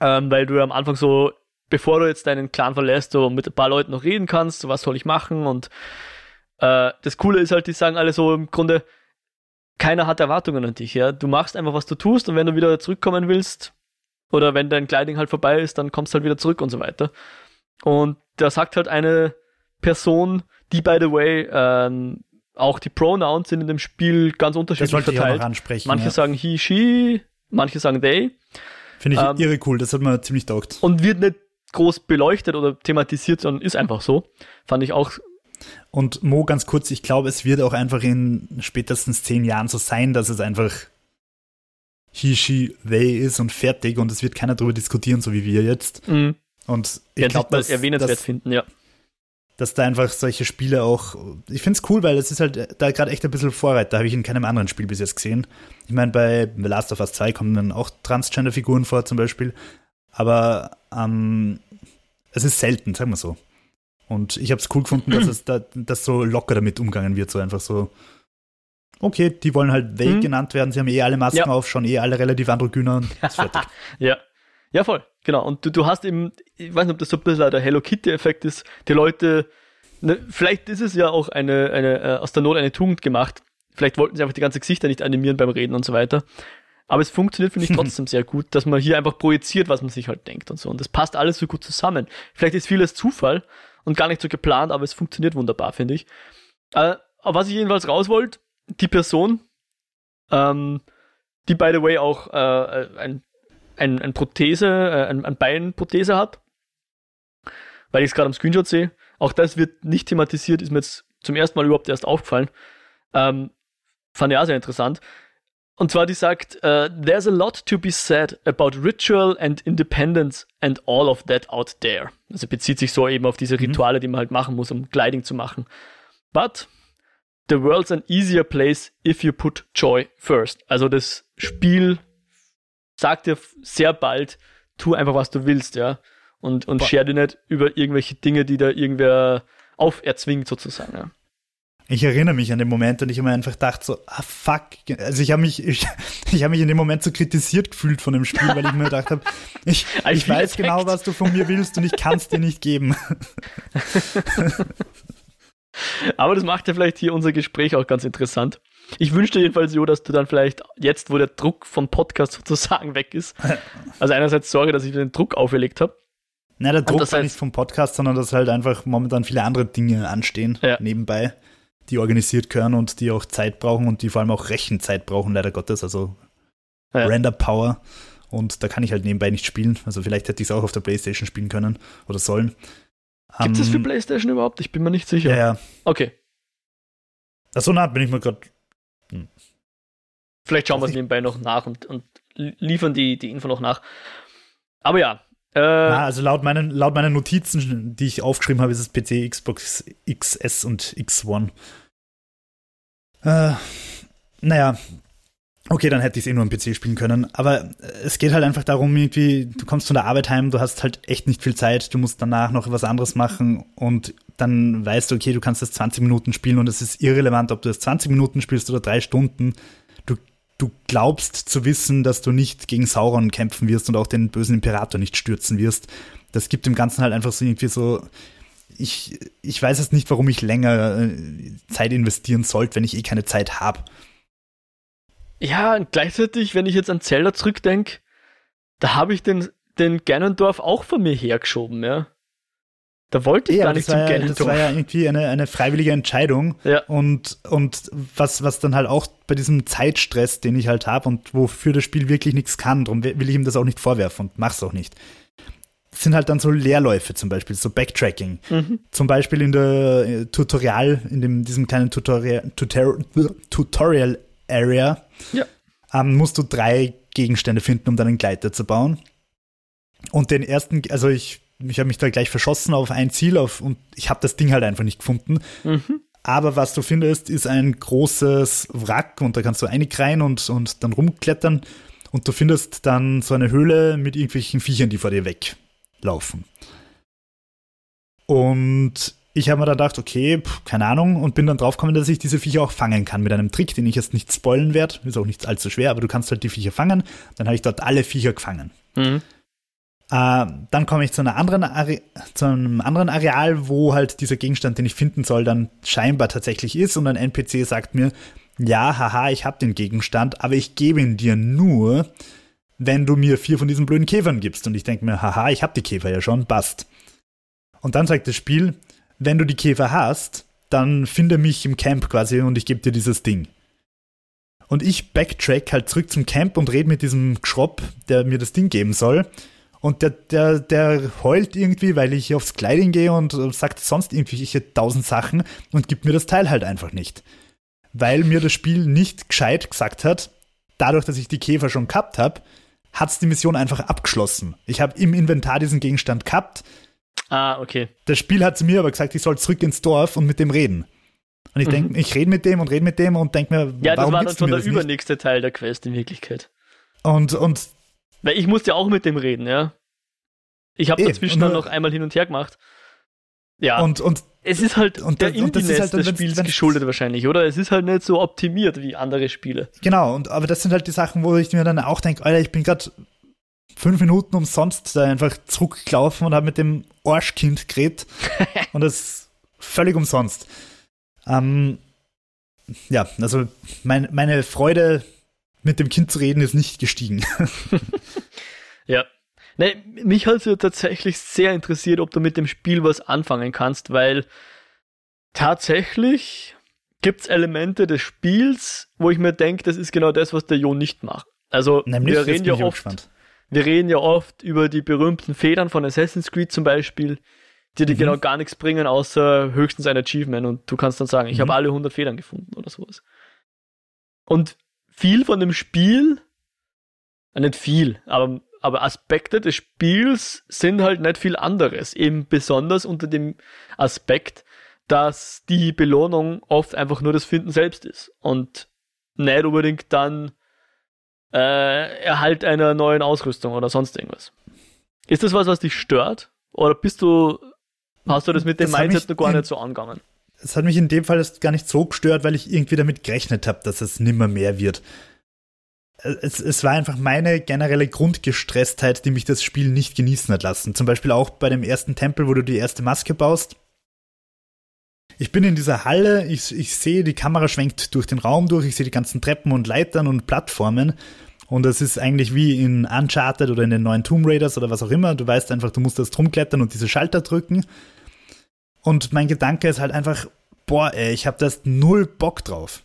ähm, weil du ja am Anfang so, bevor du jetzt deinen Clan verlässt, so mit ein paar Leuten noch reden kannst, so was soll ich machen und äh, das Coole ist halt, die sagen alle so im Grunde, keiner hat Erwartungen an dich, ja. Du machst einfach, was du tust und wenn du wieder zurückkommen willst, oder wenn dein Kleiding halt vorbei ist, dann kommst du halt wieder zurück und so weiter. Und da sagt halt eine Person, die by the way, ähm, auch die Pronouns sind in dem Spiel ganz Das unterschiedlich wollte ich auch verteilt. ansprechen. Manche ja. sagen he, she, manche sagen they Finde ich ähm, irre cool, das hat mir ziemlich taugt. und wird nicht groß beleuchtet oder thematisiert, sondern ist einfach so. Fand ich auch. Und Mo, ganz kurz, ich glaube, es wird auch einfach in spätestens zehn Jahren so sein, dass es einfach he, she, they ist und fertig und es wird keiner darüber diskutieren, so wie wir jetzt. Mh, Und ich glaube, dass, erwähnenswert dass, finden, ja. Dass da einfach solche Spiele auch. Ich finde es cool, weil es ist halt da gerade echt ein bisschen Vorreiter. Habe ich in keinem anderen Spiel bis jetzt gesehen. Ich meine, bei The Last of Us 2 kommen dann auch Transgender-Figuren vor, zum Beispiel. Aber ähm, es ist selten, sagen wir so. Und ich habe es cool gefunden, dass es da dass so locker damit umgangen wird, so einfach so. Okay, die wollen halt they Mhm. genannt werden, sie haben eh alle Masken Ja. auf, schon eh alle relativ androgyner und ist fertig. Ja. Ja, voll. Genau. Und du, du hast eben, ich weiß nicht, ob das so ein bisschen der Hello Kitty-Effekt ist. Die Leute, ne, vielleicht ist es ja auch eine, eine äh, aus der Not eine Tugend gemacht. Vielleicht wollten sie einfach die ganzen Gesichter nicht animieren beim Reden und so weiter. Aber es funktioniert, finde ich, trotzdem sehr gut, dass man hier einfach projiziert, was man sich halt denkt und so. Und das passt alles so gut zusammen. Vielleicht ist vieles Zufall und gar nicht so geplant, aber es funktioniert wunderbar, finde ich. Äh, aber was ich jedenfalls raus wollte, die Person, ähm, die by the way auch äh, ein ein, ein Prothese, äh, ein, ein Beinprothese hat, weil ich es gerade am Screenshot sehe. Auch das wird nicht thematisiert, ist mir jetzt zum ersten Mal überhaupt erst aufgefallen. Ähm, fand ich auch sehr interessant. Und zwar, die sagt, äh, There's a lot to be said about ritual and independence and all of that out there. Also bezieht sich so eben auf diese Rituale, die man halt machen muss, um Gliding zu machen. But the world's an easier place if you put joy first. Also das Spiel sagt dir sehr bald, tu einfach, was du willst, ja. Und, und Boah. share dir nicht über irgendwelche Dinge, die da irgendwer auferzwingt, sozusagen, ja. Ich erinnere mich an den Moment und ich habe mir einfach gedacht so, ah fuck. Also ich habe mich, ich, ich habe mich in dem Moment so kritisiert gefühlt von dem Spiel, weil ich mir gedacht habe, ich, ich weiß genau, was du von mir willst und ich kann es dir nicht geben. Aber das macht ja vielleicht hier unser Gespräch auch ganz interessant. Ich wünschte jedenfalls, Jo, dass du dann vielleicht jetzt, wo der Druck vom Podcast sozusagen weg ist, also einerseits sorge, dass ich den Druck auferlegt habe. Na, der Druck war nicht vom Podcast, sondern dass halt einfach momentan viele andere Dinge anstehen ja. nebenbei, die organisiert gehören und die auch Zeit brauchen und die vor allem auch Rechenzeit brauchen, leider Gottes, also ja. Render Power. Und da kann ich halt nebenbei nicht spielen. Also vielleicht hätte ich es auch auf der Playstation spielen können oder sollen. Gibt es um, für Playstation überhaupt? Ich bin mir nicht sicher. Ja, ja. Okay. Achso, na, bin ich mir gerade. Vielleicht schauen wir es nebenbei noch nach und, und liefern die, die Info noch nach. Aber ja. Äh, Na, also laut meinen, laut meinen Notizen, die ich aufgeschrieben habe, ist es PC, Xbox XS und X1. Äh, naja, okay, dann hätte ich es eh nur am PC spielen können. Aber es geht halt einfach darum, irgendwie, du kommst von der Arbeit heim, du hast halt echt nicht viel Zeit, du musst danach noch was anderes machen und dann weißt du, okay, du kannst das 20 Minuten spielen und es ist irrelevant, ob du das 20 Minuten spielst oder drei Stunden. Du, glaubst zu wissen, dass du nicht gegen Sauron kämpfen wirst und auch den bösen Imperator nicht stürzen wirst. Das gibt dem Ganzen halt einfach so irgendwie so, ich, ich weiß jetzt nicht, warum ich länger äh, Zeit investieren sollte, wenn ich eh keine Zeit habe. Ja, und gleichzeitig, wenn ich jetzt an Zelda zurückdenke, da habe ich den, den Ganondorf auch von mir hergeschoben, ja. Da wollte ich ja, gar nicht zum ja, Ganondorf. Das war ja irgendwie eine, eine freiwillige Entscheidung. Ja. Und, und was, was dann halt auch bei diesem Zeitstress, den ich halt habe und wofür das Spiel wirklich nichts kann, darum will ich ihm das auch nicht vorwerfen und mach's auch nicht. sind halt dann so Leerläufe zum Beispiel, so Backtracking. Mhm. Zum Beispiel in der äh, Tutorial, in dem, diesem kleinen Tutorial, Tutor, Tutorial Area, ja. ähm, musst du drei Gegenstände finden, um deinen Gleiter zu bauen. Und den ersten, also ich ich habe mich da gleich verschossen auf ein Ziel auf, und ich habe das Ding halt einfach nicht gefunden. Mhm. Aber was du findest, ist ein großes Wrack und da kannst du einig rein und, und dann rumklettern und du findest dann so eine Höhle mit irgendwelchen Viechern, die vor dir weglaufen. Und ich habe mir dann gedacht, okay, pff, keine Ahnung, und bin dann draufgekommen, dass ich diese Viecher auch fangen kann mit einem Trick, den ich jetzt nicht spoilen werde. Ist auch nicht allzu schwer, aber du kannst halt die Viecher fangen. Dann habe ich dort alle Viecher gefangen. Mhm. Äh, dann komme ich zu, einer anderen zu einem anderen Areal, wo halt dieser Gegenstand, den ich finden soll, dann scheinbar tatsächlich ist und ein NPC sagt mir, ja, haha, ich habe den Gegenstand, aber ich gebe ihn dir nur, wenn du mir vier von diesen blöden Käfern gibst. Und ich denke mir, haha, ich habe die Käfer ja schon, passt. Und dann sagt das Spiel, wenn du die Käfer hast, dann finde mich im Camp quasi und ich gebe dir dieses Ding. Und ich backtrack halt zurück zum Camp und rede mit diesem Schropp, der mir das Ding geben soll. Und der, der, der heult irgendwie, weil ich aufs Kleiding gehe und sagt sonst irgendwelche tausend Sachen und gibt mir das Teil halt einfach nicht. Weil mir das Spiel nicht gescheit gesagt hat, dadurch, dass ich die Käfer schon gehabt habe, hat es die Mission einfach abgeschlossen. Ich habe im Inventar diesen Gegenstand gehabt. Ah, okay. Das Spiel hat zu mir aber gesagt, ich soll zurück ins Dorf und mit dem reden. Und ich denke, mhm. ich rede mit dem und rede mit dem und denke mir, ja, warum das war dann schon der übernächste? Teil der Quest in Wirklichkeit. Und, und weil ich musste ja auch mit dem reden, ja. Ich habe dazwischen dann noch einmal hin und her gemacht. Ja. Und, und es ist halt und, der und Indiness halt des Spiels geschuldet wahrscheinlich, oder? Es ist halt nicht so optimiert wie andere Spiele. Genau, und aber das sind halt die Sachen, wo ich mir dann auch denke, Alter, ich bin gerade fünf Minuten umsonst da einfach zurückgelaufen und habe mit dem Arschkind geredet. und das ist völlig umsonst. Ähm, ja, also mein, meine Freude mit dem Kind zu reden, ist nicht gestiegen. ja. Nee, mich hat es ja tatsächlich sehr interessiert, ob du mit dem Spiel was anfangen kannst, weil tatsächlich gibt es Elemente des Spiels, wo ich mir denke, das ist genau das, was der Jo nicht macht. Also Nämlich, wir reden ja oft, wir reden ja oft über die berühmten Federn von Assassin's Creed zum Beispiel, die dir mhm. genau gar nichts bringen, außer höchstens ein Achievement und du kannst dann sagen, ich mhm. habe alle 100 Federn gefunden oder sowas. Und viel von dem Spiel, nicht viel, aber, aber Aspekte des Spiels sind halt nicht viel anderes. Eben besonders unter dem Aspekt, dass die Belohnung oft einfach nur das Finden selbst ist und nicht unbedingt dann äh, Erhalt einer neuen Ausrüstung oder sonst irgendwas. Ist das was, was dich stört? Oder bist du, hast du das mit dem das Mindset noch gar nicht so angegangen? Es hat mich in dem Fall gar nicht so gestört, weil ich irgendwie damit gerechnet habe, dass es nimmer mehr wird. Es, es war einfach meine generelle Grundgestresstheit, die mich das Spiel nicht genießen hat lassen. Zum Beispiel auch bei dem ersten Tempel, wo du die erste Maske baust. Ich bin in dieser Halle, ich, ich sehe, die Kamera schwenkt durch den Raum durch, ich sehe die ganzen Treppen und Leitern und Plattformen. Und es ist eigentlich wie in Uncharted oder in den neuen Tomb Raiders oder was auch immer. Du weißt einfach, du musst das drum klettern und diese Schalter drücken. Und mein Gedanke ist halt einfach, boah, ey, ich habe das null Bock drauf.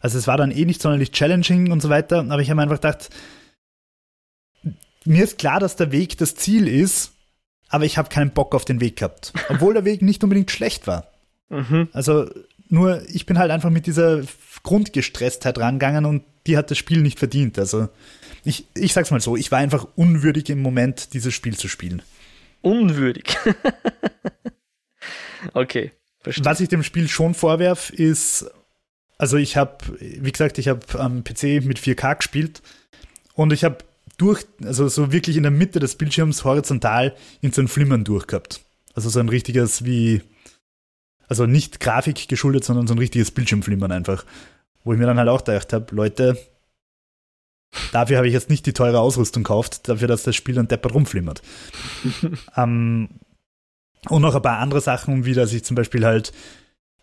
Also es war dann eh nicht sonderlich challenging und so weiter, aber ich habe einfach gedacht, mir ist klar, dass der Weg das Ziel ist, aber ich habe keinen Bock auf den Weg gehabt. Obwohl der Weg nicht unbedingt schlecht war. Mhm. Also nur, ich bin halt einfach mit dieser Grundgestresstheit rangegangen und die hat das Spiel nicht verdient. Also ich, ich sag's mal so, ich war einfach unwürdig im Moment, dieses Spiel zu spielen. Unwürdig. okay. Verstehe. Was ich dem Spiel schon vorwerf, ist, also ich habe, wie gesagt, ich habe am PC mit 4K gespielt und ich habe durch, also so wirklich in der Mitte des Bildschirms horizontal in so ein Flimmern durchgehabt. Also so ein richtiges wie, also nicht Grafik geschuldet, sondern so ein richtiges Bildschirmflimmern einfach. Wo ich mir dann halt auch gedacht habe, Leute, dafür habe ich jetzt nicht die teure Ausrüstung gekauft, dafür, dass das Spiel dann deppert rumflimmert. ähm, und noch ein paar andere Sachen, wie dass ich zum Beispiel halt,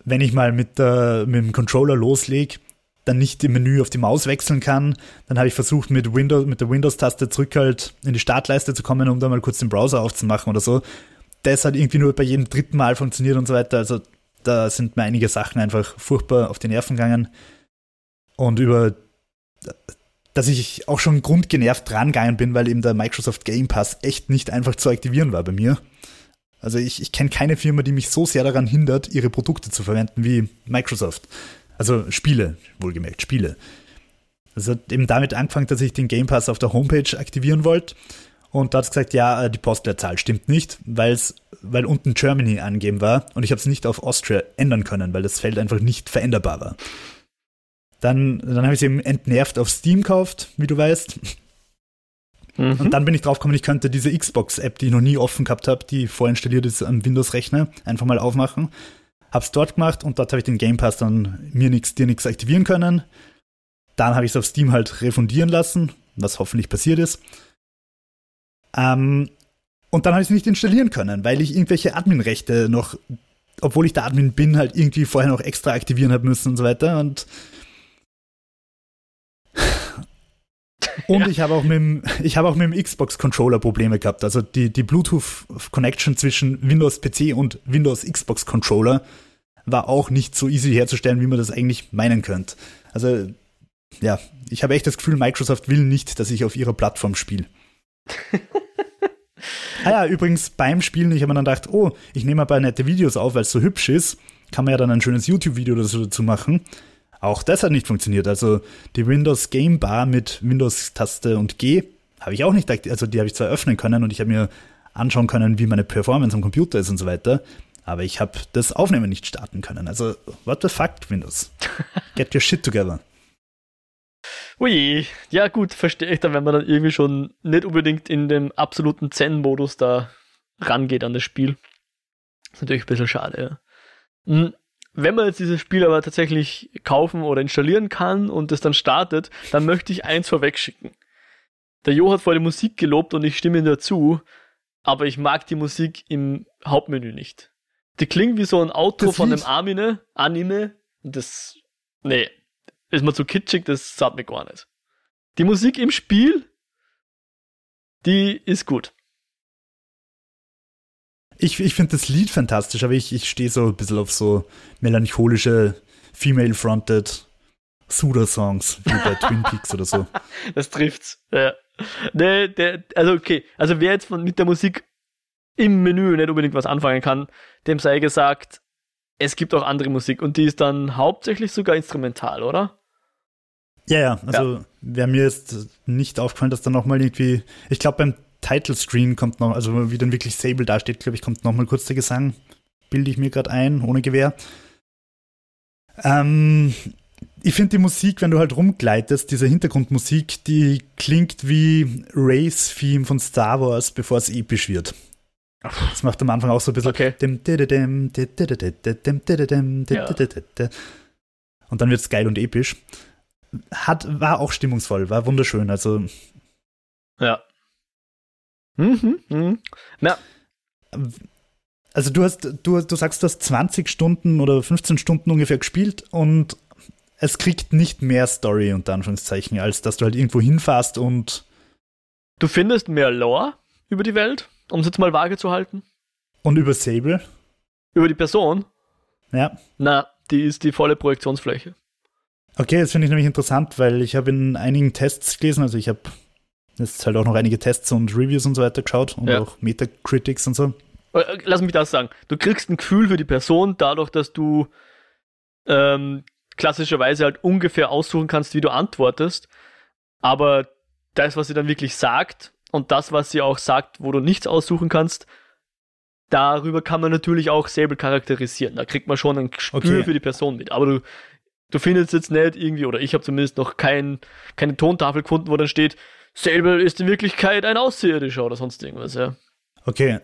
wenn ich mal mit, der, mit dem Controller loslege, dann nicht im Menü auf die Maus wechseln kann. Dann habe ich versucht, mit, Windows, mit der Windows-Taste zurück halt in die Startleiste zu kommen, um da mal kurz den Browser aufzumachen oder so. Das hat irgendwie nur bei jedem dritten Mal funktioniert und so weiter. Also da sind mir einige Sachen einfach furchtbar auf die Nerven gegangen. Und über dass ich auch schon grundgenervt dran gegangen bin, weil eben der Microsoft Game Pass echt nicht einfach zu aktivieren war bei mir. Also ich, ich kenne keine Firma, die mich so sehr daran hindert, ihre Produkte zu verwenden wie Microsoft. Also Spiele, wohlgemerkt, Spiele. Es hat eben damit angefangen, dass ich den Game Pass auf der Homepage aktivieren wollte. Und da hat es gesagt, ja, die Postleitzahl stimmt nicht, weil's, weil unten Germany angegeben war und ich habe es nicht auf Austria ändern können, weil das Feld einfach nicht veränderbar war. Dann, dann habe ich es eben entnervt auf Steam gekauft, wie du weißt. Mhm. Und dann bin ich draufgekommen, ich könnte diese Xbox-App, die ich noch nie offen gehabt habe, die vorinstalliert ist am Windows-Rechner, einfach mal aufmachen. Hab's dort gemacht und dort habe ich den Game Pass dann mir nichts, dir nichts aktivieren können. Dann habe ich es auf Steam halt refundieren lassen, was hoffentlich passiert ist. Ähm, und dann habe ich es nicht installieren können, weil ich irgendwelche Admin-Rechte noch, obwohl ich der Admin bin, halt irgendwie vorher noch extra aktivieren habe müssen und so weiter. Und Und ja. ich habe auch mit dem, ich habe auch mit dem Xbox-Controller Probleme gehabt. Also die, die Bluetooth-Connection zwischen Windows PC und Windows Xbox Controller war auch nicht so easy herzustellen, wie man das eigentlich meinen könnte. Also, ja, ich habe echt das Gefühl, Microsoft will nicht, dass ich auf ihrer Plattform spiele. ah ja, übrigens beim Spielen, ich habe mir dann gedacht, oh, ich nehme ein paar nette Videos auf, weil es so hübsch ist. Kann man ja dann ein schönes YouTube-Video dazu machen. Auch das hat nicht funktioniert. Also die Windows Game Bar mit Windows-Taste und G habe ich auch nicht, also die habe ich zwar öffnen können und ich habe mir anschauen können, wie meine Performance am Computer ist und so weiter, aber ich habe das Aufnehmen nicht starten können. Also, what the fuck, Windows? Get your shit together. Ui, ja gut, verstehe ich dann, wenn man dann irgendwie schon nicht unbedingt in dem absoluten Zen-Modus da rangeht an das Spiel. ist natürlich ein bisschen schade, ja. Wenn man jetzt dieses Spiel aber tatsächlich kaufen oder installieren kann und es dann startet, dann möchte ich eins vorwegschicken. Der Jo hat vor der Musik gelobt und ich stimme ihm dazu, aber ich mag die Musik im Hauptmenü nicht. Die klingt wie so ein Outro das von einem Anime, Anime, das, nee, ist mir zu kitschig, das sagt mir gar nicht. Die Musik im Spiel, die ist gut. Ich, ich finde das Lied fantastisch, aber ich, ich stehe so ein bisschen auf so melancholische, female-fronted Suda-Songs, wie bei Twin Peaks oder so. Das trifft's, ja. Nee, der, also okay, also wer jetzt von, mit der Musik im Menü nicht unbedingt was anfangen kann, dem sei gesagt, es gibt auch andere Musik und die ist dann hauptsächlich sogar instrumental, oder? Ja, ja, also ja. wäre mir jetzt nicht aufgefallen, dass da nochmal irgendwie, ich glaube beim Title Screen kommt noch, also wie dann wirklich Sable dasteht, glaube ich, kommt nochmal kurz der Gesang. Bilde ich mir gerade ein, ohne Gewehr. Ähm, ich finde die Musik, wenn du halt rumgleitest, diese Hintergrundmusik, die klingt wie Race-Theme von Star Wars, bevor es episch wird. Das macht am Anfang auch so ein bisschen. Okay. Und dann wird es geil und episch. Hat, war auch stimmungsvoll, war wunderschön. Also Ja. Mhm, mhm. Na, Also du hast, du, du sagst, du hast 20 Stunden oder 15 Stunden ungefähr gespielt und es kriegt nicht mehr Story unter Anführungszeichen, als dass du halt irgendwo hinfährst und, du findest mehr Lore über die Welt, um es jetzt mal vage zu halten. und über Sable. Über die Person. Ja. Na, die ist die volle Projektionsfläche. Okay, das finde ich nämlich interessant, weil ich habe in einigen Tests gelesen, also ich habe jetzt halt auch noch einige Tests und Reviews und so weiter geschaut und Ja. auch Metacritics und so. Äh, Lass mich das sagen. Du kriegst ein Gefühl für die Person dadurch, dass du ähm, klassischerweise halt ungefähr aussuchen kannst, wie du antwortest. Aber das, was sie dann wirklich sagt und das, was sie auch sagt, wo du nichts aussuchen kannst, darüber kann man natürlich auch Sable charakterisieren. Da kriegt man schon ein Gespür Okay. für die Person mit. Aber du, du findest jetzt nicht irgendwie, oder ich habe zumindest noch kein, keine Tontafel gefunden, wo dann steht, Sable ist in Wirklichkeit ein Außerirdischer oder sonst irgendwas, ja. Okay.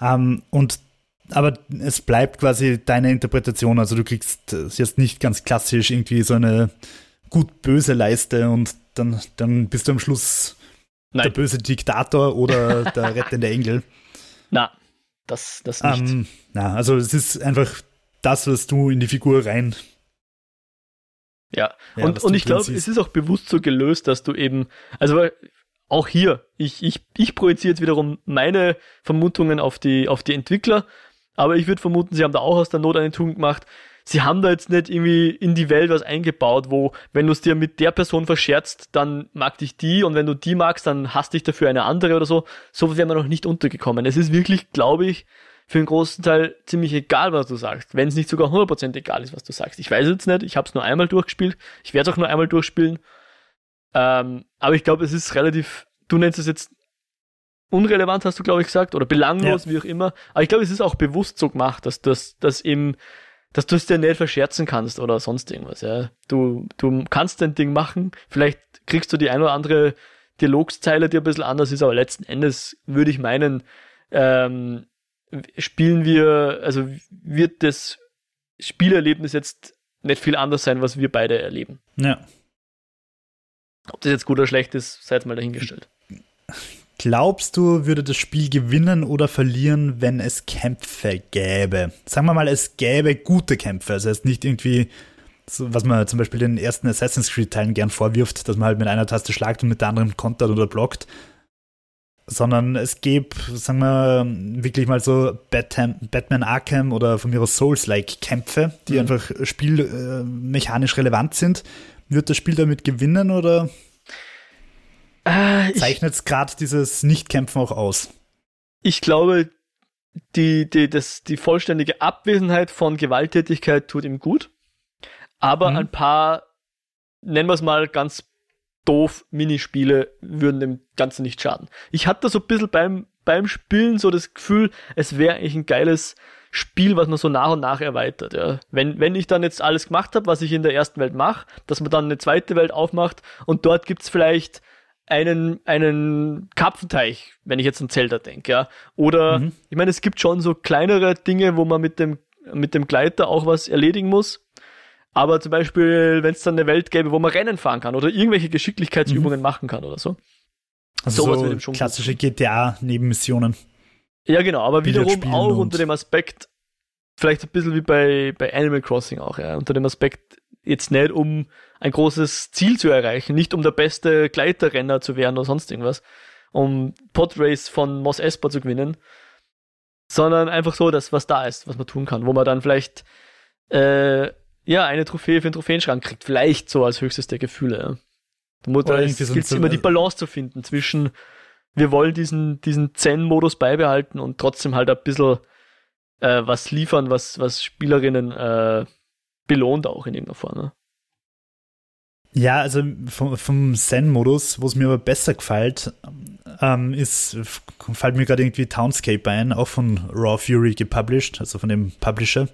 Ähm, und aber es bleibt quasi deine Interpretation, also du kriegst es jetzt nicht ganz klassisch irgendwie so eine gut-böse Leiste und dann, dann bist du am Schluss der Nein, böse Diktator oder der rettende Engel. na, das, das nicht. Ähm, na, also es ist einfach das, was du in die Figur rein. Ja, Ja, und, und ich glaube, es ist auch bewusst so gelöst, dass du eben, also auch hier, ich, ich, ich projiziere jetzt wiederum meine Vermutungen auf die, auf die Entwickler, aber ich würde vermuten, sie haben da auch aus der Not eine Tugend gemacht. Sie haben da jetzt nicht irgendwie in die Welt was eingebaut, wo, wenn du es dir mit der Person verscherzt, dann mag dich die und wenn du die magst, dann hasst dich dafür eine andere oder so. So wäre man noch nicht untergekommen. Es ist wirklich, glaube ich, für einen großen Teil ziemlich egal, was du sagst. Wenn es nicht sogar 100% egal ist, was du sagst. Ich weiß jetzt nicht, ich habe es nur einmal durchgespielt. Ich werde es auch nur einmal durchspielen. Ähm, aber ich glaube, es ist relativ, du nennst es jetzt unrelevant, hast du, glaube ich, gesagt, oder belanglos, wie auch immer. Aber ich glaube, es ist auch bewusst so gemacht, dass das, dass eben, dass du es dir nicht verscherzen kannst oder sonst irgendwas. Ja. Du, du kannst dein Ding machen, vielleicht kriegst du die ein oder andere Dialogszeile, die ein bisschen anders ist, aber letzten Endes würde ich meinen, ähm, spielen wir, also wird das Spielerlebnis jetzt nicht viel anders sein, was wir beide erleben. Ja. Ob das jetzt gut oder schlecht ist, sei jetzt mal dahingestellt. Glaubst du, würde das Spiel gewinnen oder verlieren, wenn es Kämpfe gäbe? Sagen wir mal, es gäbe gute Kämpfe. Also es ist nicht irgendwie, was man zum Beispiel den ersten Assassin's Creed-Teilen gern vorwirft, dass man halt mit einer Taste schlagt und mit der anderen kontert oder blockt. Sondern es gäbe, sagen wir, wirklich mal so Batman Arkham oder von mir aus Souls-like Kämpfe, die Mhm. einfach spielmechanisch relevant sind. Wird das Spiel damit gewinnen oder Äh, ich, zeichnet es gerade dieses Nicht-Kämpfen auch aus? ich glaube, die, die, das, die vollständige Abwesenheit von Gewalttätigkeit tut ihm gut. Aber Mhm. ein paar, nennen wir es mal ganz doof, Minispiele würden dem Ganzen nicht schaden. Ich hatte so ein bisschen beim, beim Spielen so das Gefühl, es wäre eigentlich ein geiles Spiel, was man so nach und nach erweitert. Ja. Wenn, wenn ich dann jetzt alles gemacht habe, was ich in der ersten Welt mache, dass man dann eine zweite Welt aufmacht und dort gibt's vielleicht einen, einen Karpfenteich, wenn ich jetzt an Zelda denke, ja. Oder, Mhm. ich meine, es gibt schon so kleinere Dinge, wo man mit dem, mit dem Gleiter auch was erledigen muss. Aber zum Beispiel, wenn es dann eine Welt gäbe, wo man Rennen fahren kann oder irgendwelche Geschicklichkeitsübungen machen kann oder so. Also so ihm schon klassische GTA-Nebenmissionen. Ja, genau, aber wiederum auch unter dem Aspekt, vielleicht ein bisschen wie bei, bei Animal Crossing auch, ja, unter dem Aspekt, jetzt nicht um ein großes Ziel zu erreichen, nicht um der beste Gleiterrenner zu werden oder sonst irgendwas, um Podrace von Moss Esper zu gewinnen, sondern einfach so, dass was da ist, was man tun kann, wo man dann vielleicht äh, ja eine Trophäe für den Trophäenschrank kriegt, vielleicht so als höchstes der Gefühle. Ja. Da muss Zel- immer die Balance zu finden zwischen wir wollen diesen, diesen Zen-Modus beibehalten und trotzdem halt ein bisschen äh, was liefern, was, was Spielerinnen äh, belohnt auch in irgendeiner Form. Ne? Ja, also vom, vom Zen-Modus, wo es mir aber besser gefällt, ähm, ist, fällt mir gerade irgendwie Townscape ein, auch von Raw Fury gepublished, also von dem Publisher,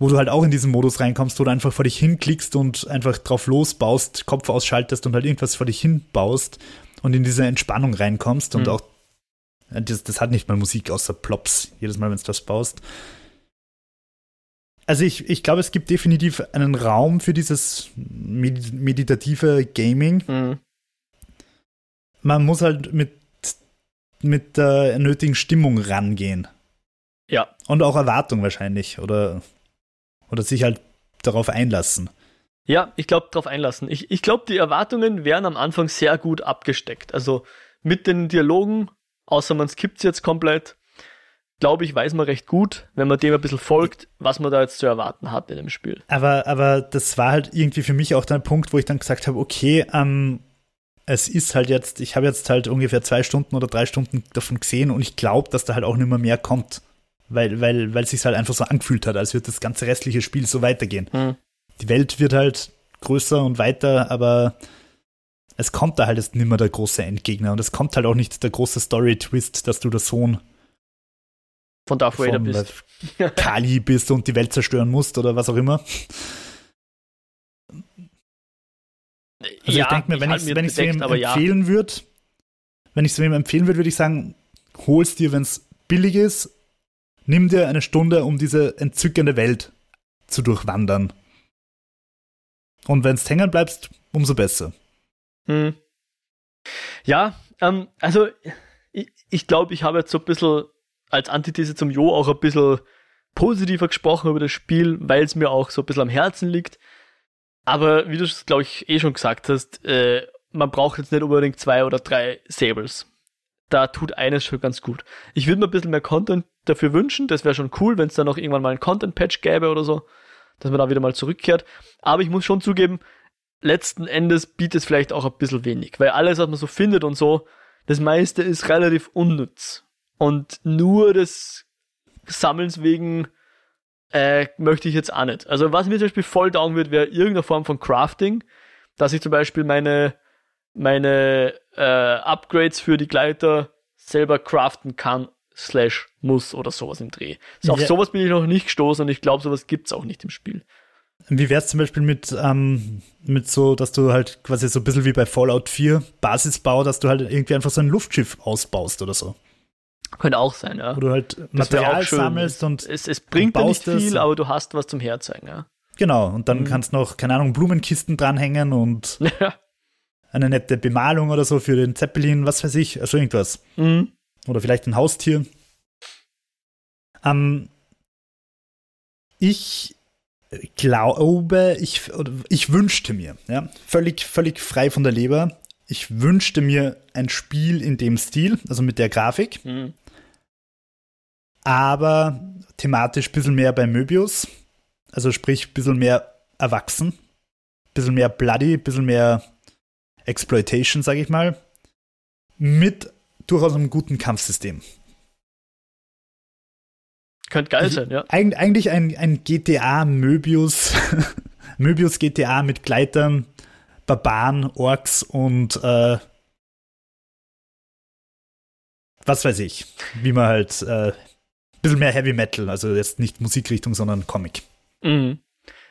wo du halt auch in diesen Modus reinkommst, wo du einfach vor dich hinklickst und einfach drauf losbaust, Kopf ausschaltest und halt irgendwas vor dich hin baust und in diese Entspannung reinkommst und Mhm. auch Das, das hat nicht mal Musik außer Plops, jedes Mal, wenn du das baust. Also ich, ich glaube, es gibt definitiv einen Raum für dieses meditative Gaming. Mhm. Man muss halt mit, mit der nötigen Stimmung rangehen. Ja. Und auch Erwartung wahrscheinlich. Oder, oder sich halt darauf einlassen. Ja, ich glaube, darauf einlassen. Ich, ich glaube, die Erwartungen werden am Anfang sehr gut abgesteckt. Also mit den Dialogen, außer man skippt jetzt komplett, glaube ich, weiß man recht gut, wenn man dem ein bisschen folgt, was man da jetzt zu erwarten hat in dem Spiel. Aber, aber das war halt irgendwie für mich auch der Punkt, wo ich dann gesagt habe, okay, ähm, es ist halt jetzt, ich habe jetzt halt ungefähr zwei Stunden oder drei Stunden davon gesehen und ich glaube, dass da halt auch nicht mehr mehr kommt. Weil, weil, weil es sich halt einfach so angefühlt hat, als würde das ganze restliche Spiel so weitergehen. Hm. Die Welt wird halt größer und weiter, aber es kommt da halt jetzt nicht mehr der große Endgegner und es kommt halt auch nicht der große Story-Twist, dass du der Sohn von Darth Vader bist. Kali bist und die Welt zerstören musst oder was auch immer. Also ja, ich denke mir, wenn ich es bedeckt, wem empfehlen ja. würde, wenn ich es wem empfehlen würde, würde ich sagen, hol's dir, wenn es billig ist, nimm dir eine Stunde, um diese entzückende Welt zu durchwandern. Und wenn es hängen bleibst, umso besser. Hm. Ja, ähm, also ich, ich glaube, ich habe jetzt so ein bisschen als Antithese zum Jo auch ein bisschen positiver gesprochen über das Spiel, weil es mir auch so ein bisschen am Herzen liegt. Aber wie du es, glaube ich, eh schon gesagt hast, äh, man braucht jetzt nicht unbedingt zwei oder drei Sables. Da tut eines schon ganz gut. Ich würde mir ein bisschen mehr Content dafür wünschen. Das wäre schon cool, wenn es da noch irgendwann mal ein Content-Patch gäbe oder so, dass man da wieder mal zurückkehrt. Aber ich muss schon zugeben, letzten Endes bietet es vielleicht auch ein bisschen wenig, weil alles, was man so findet und so, das meiste ist relativ unnütz. Und nur des Sammelns wegen äh, möchte ich jetzt auch nicht. Also was mir zum Beispiel voll down wird, wäre irgendeine Form von Crafting, dass ich zum Beispiel meine, meine äh, Upgrades für die Gleiter selber craften kann, slash muss oder sowas im Dreh. Also ja. Auf sowas bin ich noch nicht gestoßen und ich glaube, sowas gibt es auch nicht im Spiel. Wie wäre es zum Beispiel mit, ähm, mit so, dass du halt quasi so ein bisschen wie bei Fallout 4 Basisbau, dass du halt irgendwie einfach so ein Luftschiff ausbaust oder so? Könnte auch sein, ja. Wo du halt Material sammelst und. Es, es bringt dir nicht viel, aber du hast was zum Herzeigen, ja. Genau, und dann mhm. kannst noch, keine Ahnung, Blumenkisten dranhängen und ja. Eine nette Bemalung oder so für den Zeppelin, was weiß ich, also irgendwas. Mhm. Oder vielleicht ein Haustier. Ähm, ich glaube, ich, ich wünschte mir, ja, völlig, völlig frei von der Leber, ich wünschte mir ein Spiel in dem Stil, also mit der Grafik. Mhm aber thematisch ein bisschen mehr bei Möbius. Also sprich, ein bisschen mehr erwachsen, ein bisschen mehr bloody, ein bisschen mehr Exploitation, sage ich mal. Mit durchaus einem guten Kampfsystem. Könnte geil sein, ja. Eig eigentlich ein, ein GTA Möbius, Möbius GTA mit Gleitern, Barbaren, Orks und äh, was weiß ich, wie man halt äh, bisschen mehr Heavy Metal, also jetzt nicht Musikrichtung, sondern Comic. Mhm.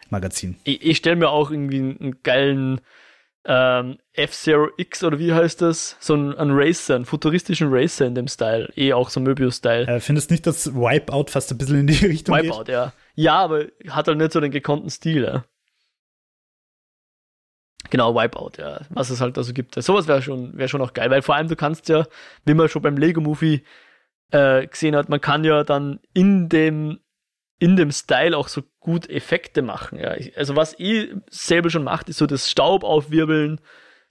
Magazin. Ich, ich stelle mir auch irgendwie einen geilen ähm, F-Zero X oder wie heißt das? So einen, einen, Racer, einen futuristischen Racer in dem Style. Eh auch so Möbius-Style. Äh, findest nicht, dass Wipeout fast ein bisschen in die Richtung Wipeout, geht? ja. Ja, aber hat halt nicht so den gekonnten Stil, ja. Genau, Wipeout, ja. Was es halt da so gibt. Sowas wäre schon, wär schon auch geil, weil vor allem du kannst ja, wie man schon beim Lego-Movie äh, gesehen hat, man kann ja dann in dem in dem Style auch so gut Effekte machen. Ja. Also was eh selber schon macht, ist so das Staub aufwirbeln.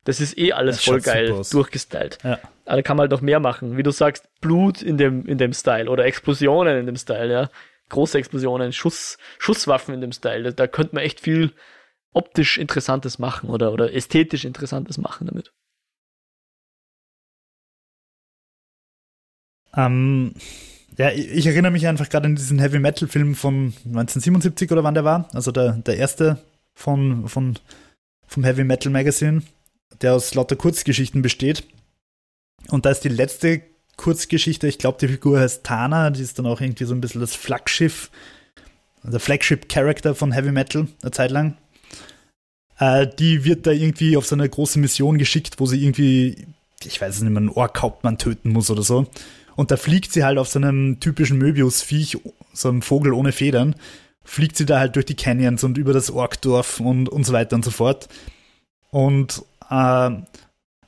Das ist eh alles das voll geil durchgestylt. Ja. Aber da kann man halt noch mehr machen. Wie du sagst, Blut in dem, in dem Style oder Explosionen in dem Style, ja. Große Explosionen, Schuss, Schusswaffen in dem Style. Da, da könnte man echt viel optisch Interessantes machen oder, oder ästhetisch Interessantes machen damit. Ähm, ja, ich erinnere mich einfach gerade an diesen Heavy Metal Film von 1977 oder wann der war. Also der, der erste von, von, vom Heavy Metal Magazine, der aus lauter Kurzgeschichten besteht. Und da ist die letzte Kurzgeschichte, ich glaube, die Figur heißt Tana, die ist dann auch irgendwie so ein bisschen das Flaggschiff, der Flagship-Character von Heavy Metal, eine Zeit lang. Äh, die wird da irgendwie auf so eine große Mission geschickt, wo sie irgendwie, ich weiß es nicht mehr, einen Ork-Hauptmann töten muss oder so. Und da fliegt sie halt auf so einem typischen Möbius-Viech, so einem Vogel ohne Federn, fliegt sie da halt durch die Canyons und über das Orkdorf und, und so weiter und so fort. Und äh,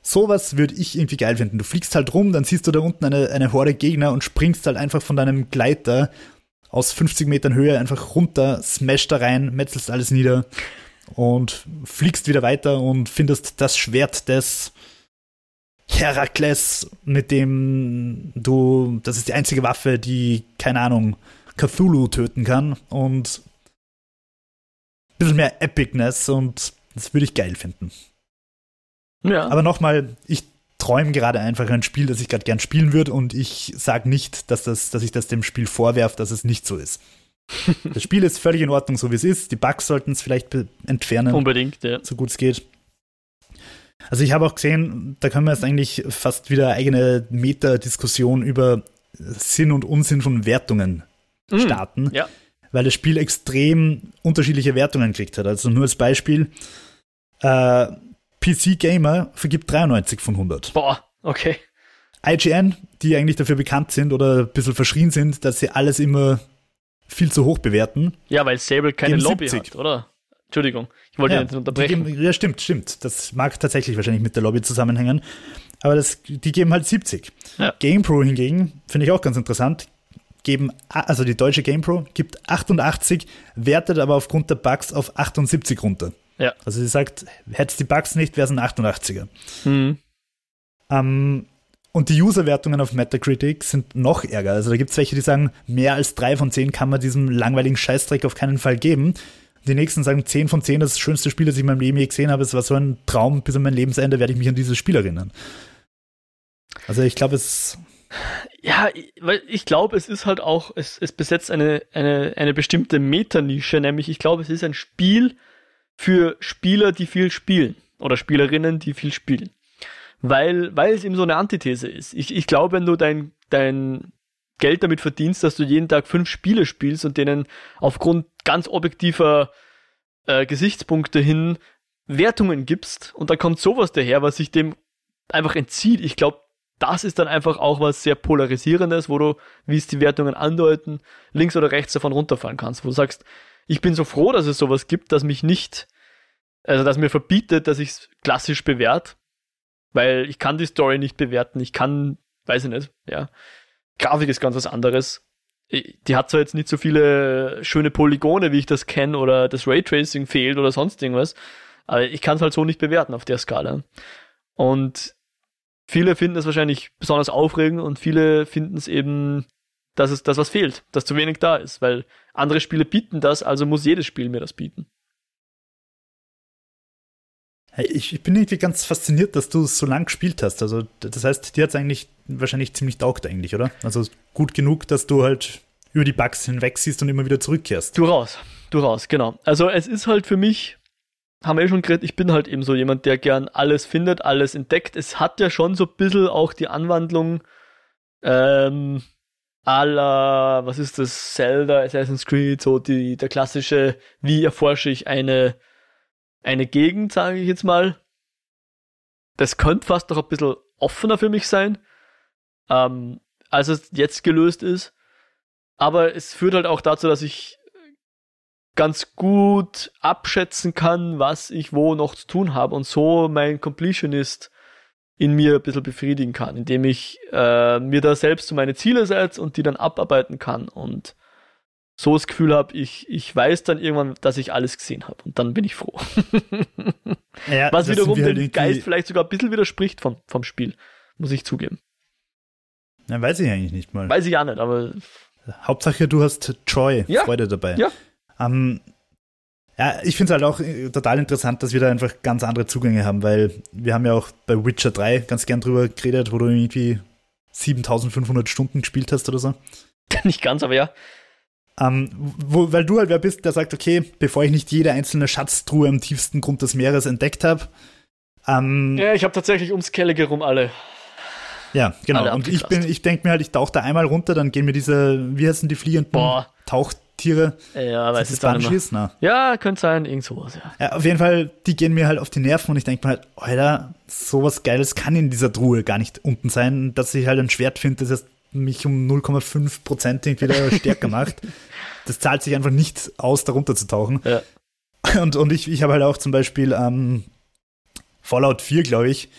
sowas würde ich irgendwie geil finden. Du fliegst halt rum, dann siehst du da unten eine, eine Horde Gegner und springst halt einfach von deinem Gleiter aus 50 Metern Höhe einfach runter, smash da rein, metzelst alles nieder und fliegst wieder weiter und findest das Schwert des Herakles, mit dem du, das ist die einzige Waffe, die, keine Ahnung, Cthulhu töten kann und ein bisschen mehr Epicness und das würde ich geil finden. Ja. Aber nochmal, ich träume gerade einfach ein Spiel, das ich gerade gern spielen würde und ich sage nicht, dass, das, dass ich das dem Spiel vorwerfe, dass es nicht so ist. das Spiel ist völlig in Ordnung, so wie es ist. Die Bugs sollten es vielleicht entfernen. Unbedingt, ja. So gut es geht. Also ich habe auch gesehen, da können wir jetzt eigentlich fast wieder eine eigene Meta-Diskussion über Sinn und Unsinn von Wertungen mm, starten. Ja. Weil das Spiel extrem unterschiedliche Wertungen gekriegt hat. Also nur als Beispiel, äh, PC Gamer vergibt 93 von 100. Boah, okay. IGN, die eigentlich dafür bekannt sind oder ein bisschen verschrien sind, dass sie alles immer viel zu hoch bewerten. Ja, weil Sable keine Lobby 70. hat, oder? Entschuldigung, ich wollte ja, nicht unterbrechen. Geben, ja, stimmt, stimmt. Das mag tatsächlich wahrscheinlich mit der Lobby zusammenhängen. Aber das, die geben halt 70. Ja. GamePro hingegen, finde ich auch ganz interessant, geben, also die deutsche GamePro gibt 88, wertet aber aufgrund der Bugs auf 78 runter. Ja. Also sie sagt, hätte es die Bugs nicht, wäre es ein 88er. Mhm. Ähm, und die User-Wertungen auf Metacritic sind noch ärger. Also da gibt es welche, die sagen, mehr als drei von zehn kann man diesem langweiligen Scheißdreck auf keinen Fall geben. Die nächsten sagen 10 von 10, das, schönste Spiel, das ich in meinem Leben je gesehen habe. Es war so ein Traum, bis an mein Lebensende werde ich mich an dieses Spiel erinnern. Also ich glaube, es. Ja, weil ich glaube, es ist halt auch, es, es besetzt eine, eine, eine bestimmte Metanische, nämlich ich glaube, es ist ein Spiel, für Spieler, die viel spielen oder Spielerinnen, die viel spielen. Weil, weil es eben so eine Antithese ist. Ich, ich glaube, wenn du dein, dein Geld damit verdienst, dass du jeden Tag fünf Spiele spielst und denen aufgrund ganz objektiver äh, Gesichtspunkte hin Wertungen gibst und da kommt sowas daher, was sich dem einfach entzieht. Ich glaube, das ist dann einfach auch was sehr Polarisierendes, wo du, wie es die Wertungen andeuten, links oder rechts davon runterfallen kannst, wo du sagst, ich bin so froh, dass es sowas gibt, dass mich nicht, also dass mir verbietet, dass ich es klassisch bewerte, weil ich kann die Story nicht bewerten, ich kann, weiß ich nicht, ja. Grafik ist ganz was anderes. Die hat zwar jetzt nicht so viele schöne Polygone, wie ich das kenne, oder das Raytracing fehlt oder sonst irgendwas, aber ich kann es halt so nicht bewerten auf der Skala. Und viele finden es wahrscheinlich besonders aufregend und viele finden es eben dass es das, was fehlt, dass zu wenig da ist, weil andere Spiele bieten das, also muss jedes Spiel mir das bieten. Ich, ich bin irgendwie ganz fasziniert, dass du so lang gespielt hast. Also, das heißt, dir hat es eigentlich wahrscheinlich ziemlich taugt, eigentlich, oder? Also gut genug, dass du halt über die Bugs hinweg siehst und immer wieder zurückkehrst. Du raus, du raus, genau. Also, es ist halt für mich, haben wir eh schon geredet, ich bin halt eben so jemand, der gern alles findet, alles entdeckt. Es hat ja schon so ein bisschen auch die Anwandlung, ähm, aller, was ist das, Zelda, Assassin's Creed, so die, der klassische, wie erforsche ich eine, eine Gegend, sage ich jetzt mal. Das könnte fast noch ein bisschen offener für mich sein, ähm, als es jetzt gelöst ist. Aber es führt halt auch dazu, dass ich ganz gut abschätzen kann, was ich wo noch zu tun habe und so mein Completionist in mir ein bisschen befriedigen kann, indem ich äh, mir da selbst so meine Ziele setze und die dann abarbeiten kann und so das Gefühl habe, ich, ich weiß dann irgendwann, dass ich alles gesehen habe und dann bin ich froh. ja, Was wiederum dem halt Geist vielleicht sogar ein bisschen widerspricht vom, vom Spiel, muss ich zugeben. Na, weiß ich eigentlich nicht mal. Weiß ich auch nicht, aber. Hauptsache, du hast Troy, ja. Freude dabei. Ja. Ähm, ja, ich finde es halt auch äh, total interessant, dass wir da einfach ganz andere Zugänge haben, weil wir haben ja auch bei Witcher 3 ganz gern drüber geredet, wo du irgendwie 7500 Stunden gespielt hast oder so. Nicht ganz, aber ja. Ähm, wo, weil du halt wer bist, der sagt, okay, bevor ich nicht jede einzelne Schatztruhe am tiefsten Grund des Meeres entdeckt habe. Ähm, ja, ich habe tatsächlich ums Kellige rum alle. Ja, genau. Alle und ich bin, ich denke mir halt, ich tauche da einmal runter, dann gehen mir diese, wie heißen die fliegenden Boah. Taucht Tiere. Ja, weiß ich Banshees? Na. Ja, könnte sein, irgend sowas, ja. ja. Auf jeden Fall, die gehen mir halt auf die Nerven und ich denke mir halt, Alter, sowas Geiles kann in dieser Truhe gar nicht unten sein. Dass ich halt ein Schwert finde, das ist mich um 0,5 Prozent wieder stärker macht. Das zahlt sich einfach nicht aus, darunter zu tauchen. Ja. Und, und ich, ich habe halt auch zum Beispiel ähm, Fallout 4, glaube ich,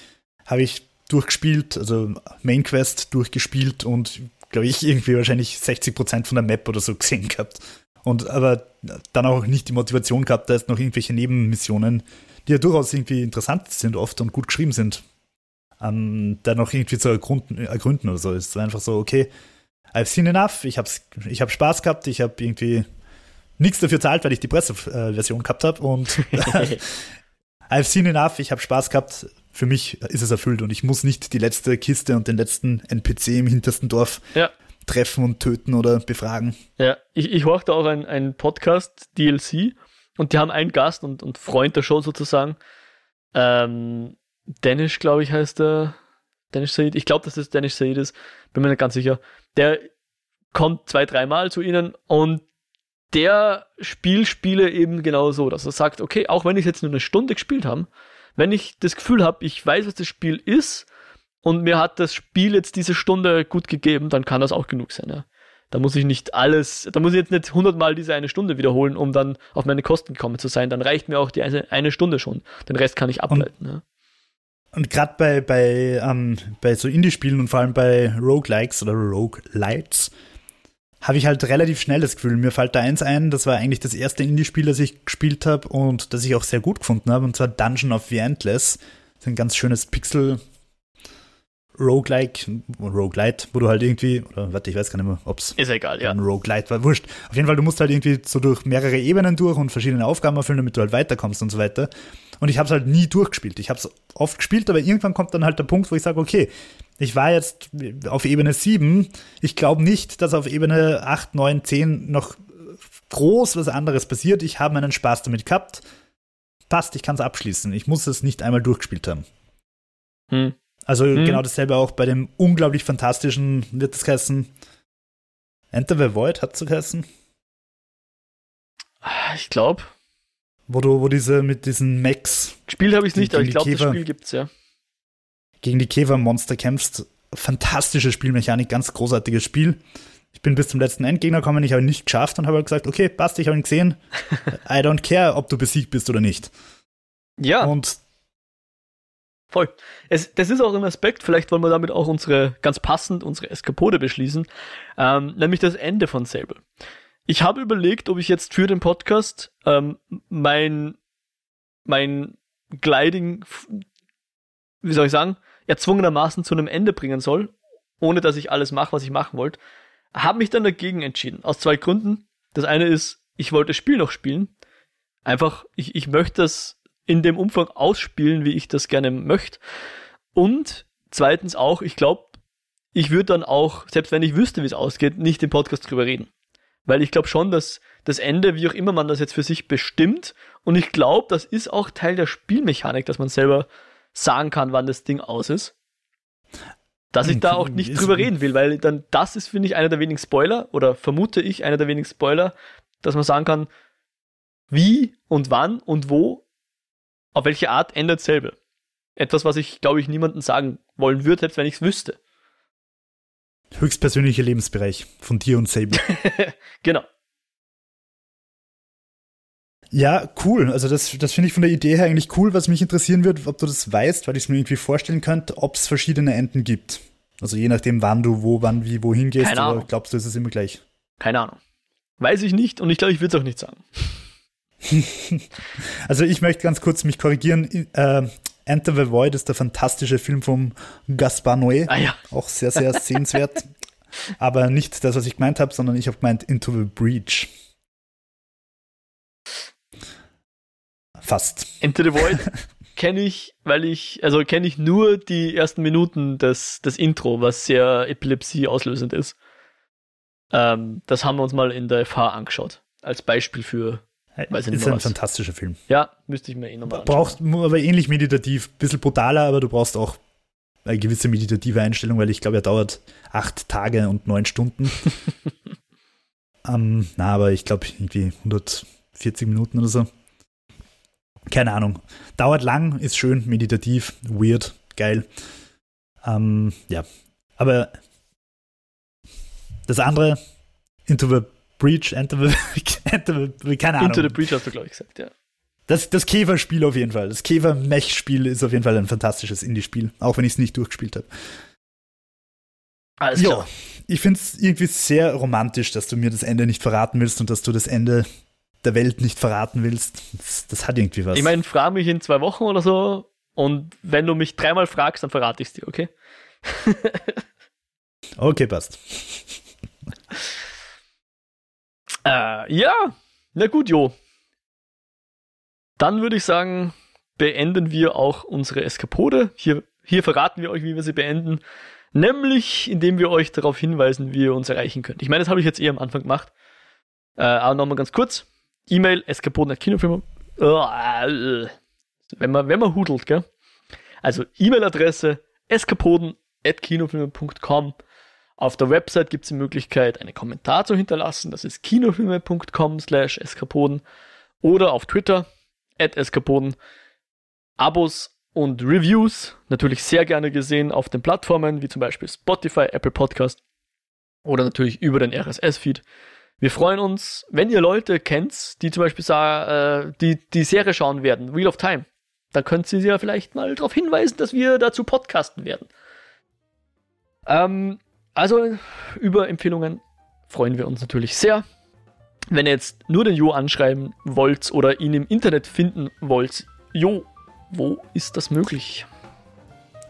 habe ich durchgespielt, also Main Quest durchgespielt und glaube ich irgendwie wahrscheinlich 60 Prozent von der Map oder so gesehen gehabt. Und aber dann auch nicht die Motivation gehabt, da ist noch irgendwelche Nebenmissionen, die ja durchaus irgendwie interessant sind oft und gut geschrieben sind, ähm, da noch irgendwie zu ergründen, ergründen oder so. Es ist einfach so, okay, I've seen enough, ich habe ich hab Spaß gehabt, ich habe irgendwie nichts dafür zahlt, weil ich die Presseversion gehabt habe und I've seen enough, ich habe Spaß gehabt, für mich ist es erfüllt und ich muss nicht die letzte Kiste und den letzten NPC im hintersten Dorf ja. treffen und töten oder befragen. Ja, ich, ich horchte auch ein, ein Podcast, DLC, und die haben einen Gast und, und Freund der Show sozusagen. Ähm, Danish, glaube ich, heißt der. Danish Said. Ich glaube, dass das Danish Said ist. Bin mir nicht ganz sicher. Der kommt zwei, dreimal zu ihnen und der Spiel spiele eben genau so, dass er sagt, okay, auch wenn ich jetzt nur eine Stunde gespielt habe, wenn ich das Gefühl habe, ich weiß, was das Spiel ist und mir hat das Spiel jetzt diese Stunde gut gegeben, dann kann das auch genug sein. Ja. Da muss ich nicht alles, da muss ich jetzt nicht hundertmal diese eine Stunde wiederholen, um dann auf meine Kosten gekommen zu sein. Dann reicht mir auch die eine, eine Stunde schon. Den Rest kann ich ableiten. Und, ja. Und gerade bei, bei, ähm, bei so Indie-Spielen und vor allem bei Roguelikes oder Roguelites habe ich halt relativ schnell das Gefühl, mir fällt da eins ein, das war eigentlich das erste Indie-Spiel, das ich gespielt habe und das ich auch sehr gut gefunden habe, und zwar Dungeon of the Endless. Das ist ein ganz schönes Pixel Roguelike, Roguelite, wo du halt irgendwie, oder warte, ich weiß gar nicht mehr, ob es ist egal, ja. ein Roguelite war, wurscht. Auf jeden Fall, du musst halt irgendwie so durch mehrere Ebenen durch und verschiedene Aufgaben erfüllen, damit du halt weiterkommst und so weiter. Und ich habe es halt nie durchgespielt. Ich habe es oft gespielt, aber irgendwann kommt dann halt der Punkt, wo ich sage, okay, ich war jetzt auf Ebene 7. Ich glaube nicht, dass auf Ebene 8, 9, 10 noch groß was anderes passiert. Ich habe meinen Spaß damit gehabt. Passt, ich kann es abschließen. Ich muss es nicht einmal durchgespielt haben. Hm. Also hm. genau dasselbe auch bei dem unglaublich fantastischen, wird das heißen, Enter the Void hat es geheißen? Ich glaube. Wo du, wo diese mit diesen Max. Gespielt habe ich nicht, aber ich glaube, das Spiel gibt's ja gegen die Käfermonster kämpfst. Fantastische Spielmechanik, ganz großartiges Spiel. Ich bin bis zum letzten Endgegner gekommen, ich habe ihn nicht geschafft und habe halt gesagt, okay, passt, ich habe ihn gesehen. I don't care, ob du besiegt bist oder nicht. Ja. Und Voll. Es, das ist auch ein Aspekt, vielleicht wollen wir damit auch unsere, ganz passend, unsere Eskapode beschließen, ähm, nämlich das Ende von Sable. Ich habe überlegt, ob ich jetzt für den Podcast ähm, mein, mein Gliding, wie soll ich sagen, erzwungenermaßen zu einem Ende bringen soll, ohne dass ich alles mache, was ich machen wollte, habe mich dann dagegen entschieden. Aus zwei Gründen. Das eine ist, ich wollte das Spiel noch spielen. Einfach, ich, ich möchte das in dem Umfang ausspielen, wie ich das gerne möchte. Und zweitens auch, ich glaube, ich würde dann auch, selbst wenn ich wüsste, wie es ausgeht, nicht im Podcast drüber reden. Weil ich glaube schon, dass das Ende, wie auch immer man das jetzt für sich bestimmt, und ich glaube, das ist auch Teil der Spielmechanik, dass man selber sagen kann, wann das Ding aus ist. Dass ich da auch nicht drüber reden will, weil dann das ist, finde ich, einer der wenigen Spoiler oder vermute ich einer der wenigen Spoiler, dass man sagen kann, wie und wann und wo, auf welche Art ändert selbe. Etwas, was ich, glaube ich, niemandem sagen wollen würde, selbst wenn ich es wüsste. Höchstpersönlicher Lebensbereich von dir und Sable. genau. Ja, cool. Also das, das finde ich von der Idee her eigentlich cool. Was mich interessieren wird, ob du das weißt, weil ich es mir irgendwie vorstellen könnte, ob es verschiedene Enden gibt. Also je nachdem, wann du wo, wann, wie, wohin gehst. Keine Ahnung. glaubst du, ist es immer gleich? Keine Ahnung. Weiß ich nicht und ich glaube, ich würde es auch nicht sagen. also ich möchte ganz kurz mich korrigieren. Äh, Enter the Void ist der fantastische Film von Gaspar Noé. Ah, ja. Auch sehr, sehr sehenswert. Aber nicht das, was ich gemeint habe, sondern ich habe gemeint Into the Breach. Fast. Into the Void kenne ich, weil ich, also kenne ich nur die ersten Minuten des, des Intro, was sehr Epilepsie auslösend ist. Ähm, das haben wir uns mal in der FH angeschaut. Als Beispiel für. Weiß ist ein was. fantastischer Film. Ja, müsste ich mir eh nochmal. Brauchst aber ähnlich meditativ, bisschen brutaler, aber du brauchst auch eine gewisse meditative Einstellung, weil ich glaube, er dauert acht Tage und neun Stunden. ähm, na, aber ich glaube irgendwie 140 Minuten oder so keine Ahnung. Dauert lang, ist schön, meditativ, weird, geil. Ähm, ja. Aber Das andere, Into the Breach, Enter the, enter the keine Ahnung. Into the Breach hast du, glaube ich, gesagt, ja. Das, das Käfer-Spiel auf jeden Fall. Das Käfer-Mech-Spiel ist auf jeden Fall ein fantastisches Indie-Spiel, auch wenn ich es nicht durchgespielt habe. Alles klar. ich finde es irgendwie sehr romantisch, dass du mir das Ende nicht verraten willst und dass du das Ende der Welt nicht verraten willst. Das, das hat irgendwie was. Ich meine, frag mich in zwei Wochen oder so und wenn du mich dreimal fragst, dann verrate ich es dir, okay? okay, passt. Äh, ja, na gut, Jo. Dann würde ich sagen, beenden wir auch unsere Eskapode. Hier, hier verraten wir euch, wie wir sie beenden. Nämlich, indem wir euch darauf hinweisen, wie ihr uns erreichen könnt. Ich meine, das habe ich jetzt eher am Anfang gemacht. Äh, aber nochmal ganz kurz. E-Mail eskapoden.kinofilm. Äh, wenn man, wenn man hudelt, gell? Also E-Mail-Adresse eskapoden.kinofilme.com. Auf der Website gibt es die Möglichkeit, einen Kommentar zu hinterlassen. Das ist kinofilme.com slash eskapoden. Oder auf Twitter, at eskapoden. Abos und Reviews natürlich sehr gerne gesehen auf den Plattformen wie zum Beispiel Spotify, Apple Podcast oder natürlich über den RSS-Feed. Wir freuen uns, wenn ihr Leute kennt, die zum Beispiel äh, die, die Serie schauen werden, Wheel of Time. Da könnt ihr sie ja vielleicht mal darauf hinweisen, dass wir dazu podcasten werden. Ähm, also über Empfehlungen freuen wir uns natürlich sehr. Wenn ihr jetzt nur den Jo anschreiben wollt oder ihn im Internet finden wollt, Jo, wo ist das möglich?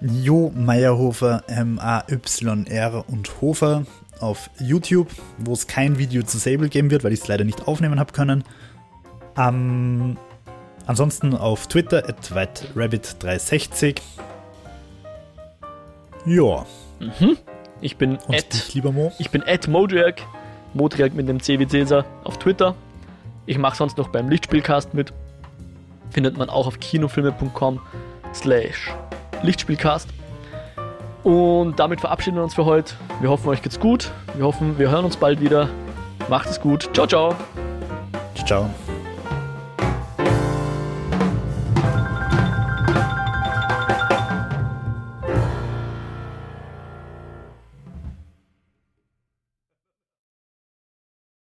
Jo Meyerhofer, M-A-Y-R und Hofer auf YouTube, wo es kein Video zu Sable geben wird, weil ich es leider nicht aufnehmen habe können. Ähm, ansonsten auf Twitter at whiterabbit360. Ja. Mhm. Ich bin Und at, dich, lieber Mo? ich bin at Modriak, Modriak mit dem C wie Cäsar auf Twitter. Ich mache sonst noch beim Lichtspielcast mit. Findet man auch auf kinofilme.com slash Lichtspielcast. Und damit verabschieden wir uns für heute. Wir hoffen, euch geht's gut. Wir hoffen, wir hören uns bald wieder. Macht es gut. Ciao, ciao. Ciao.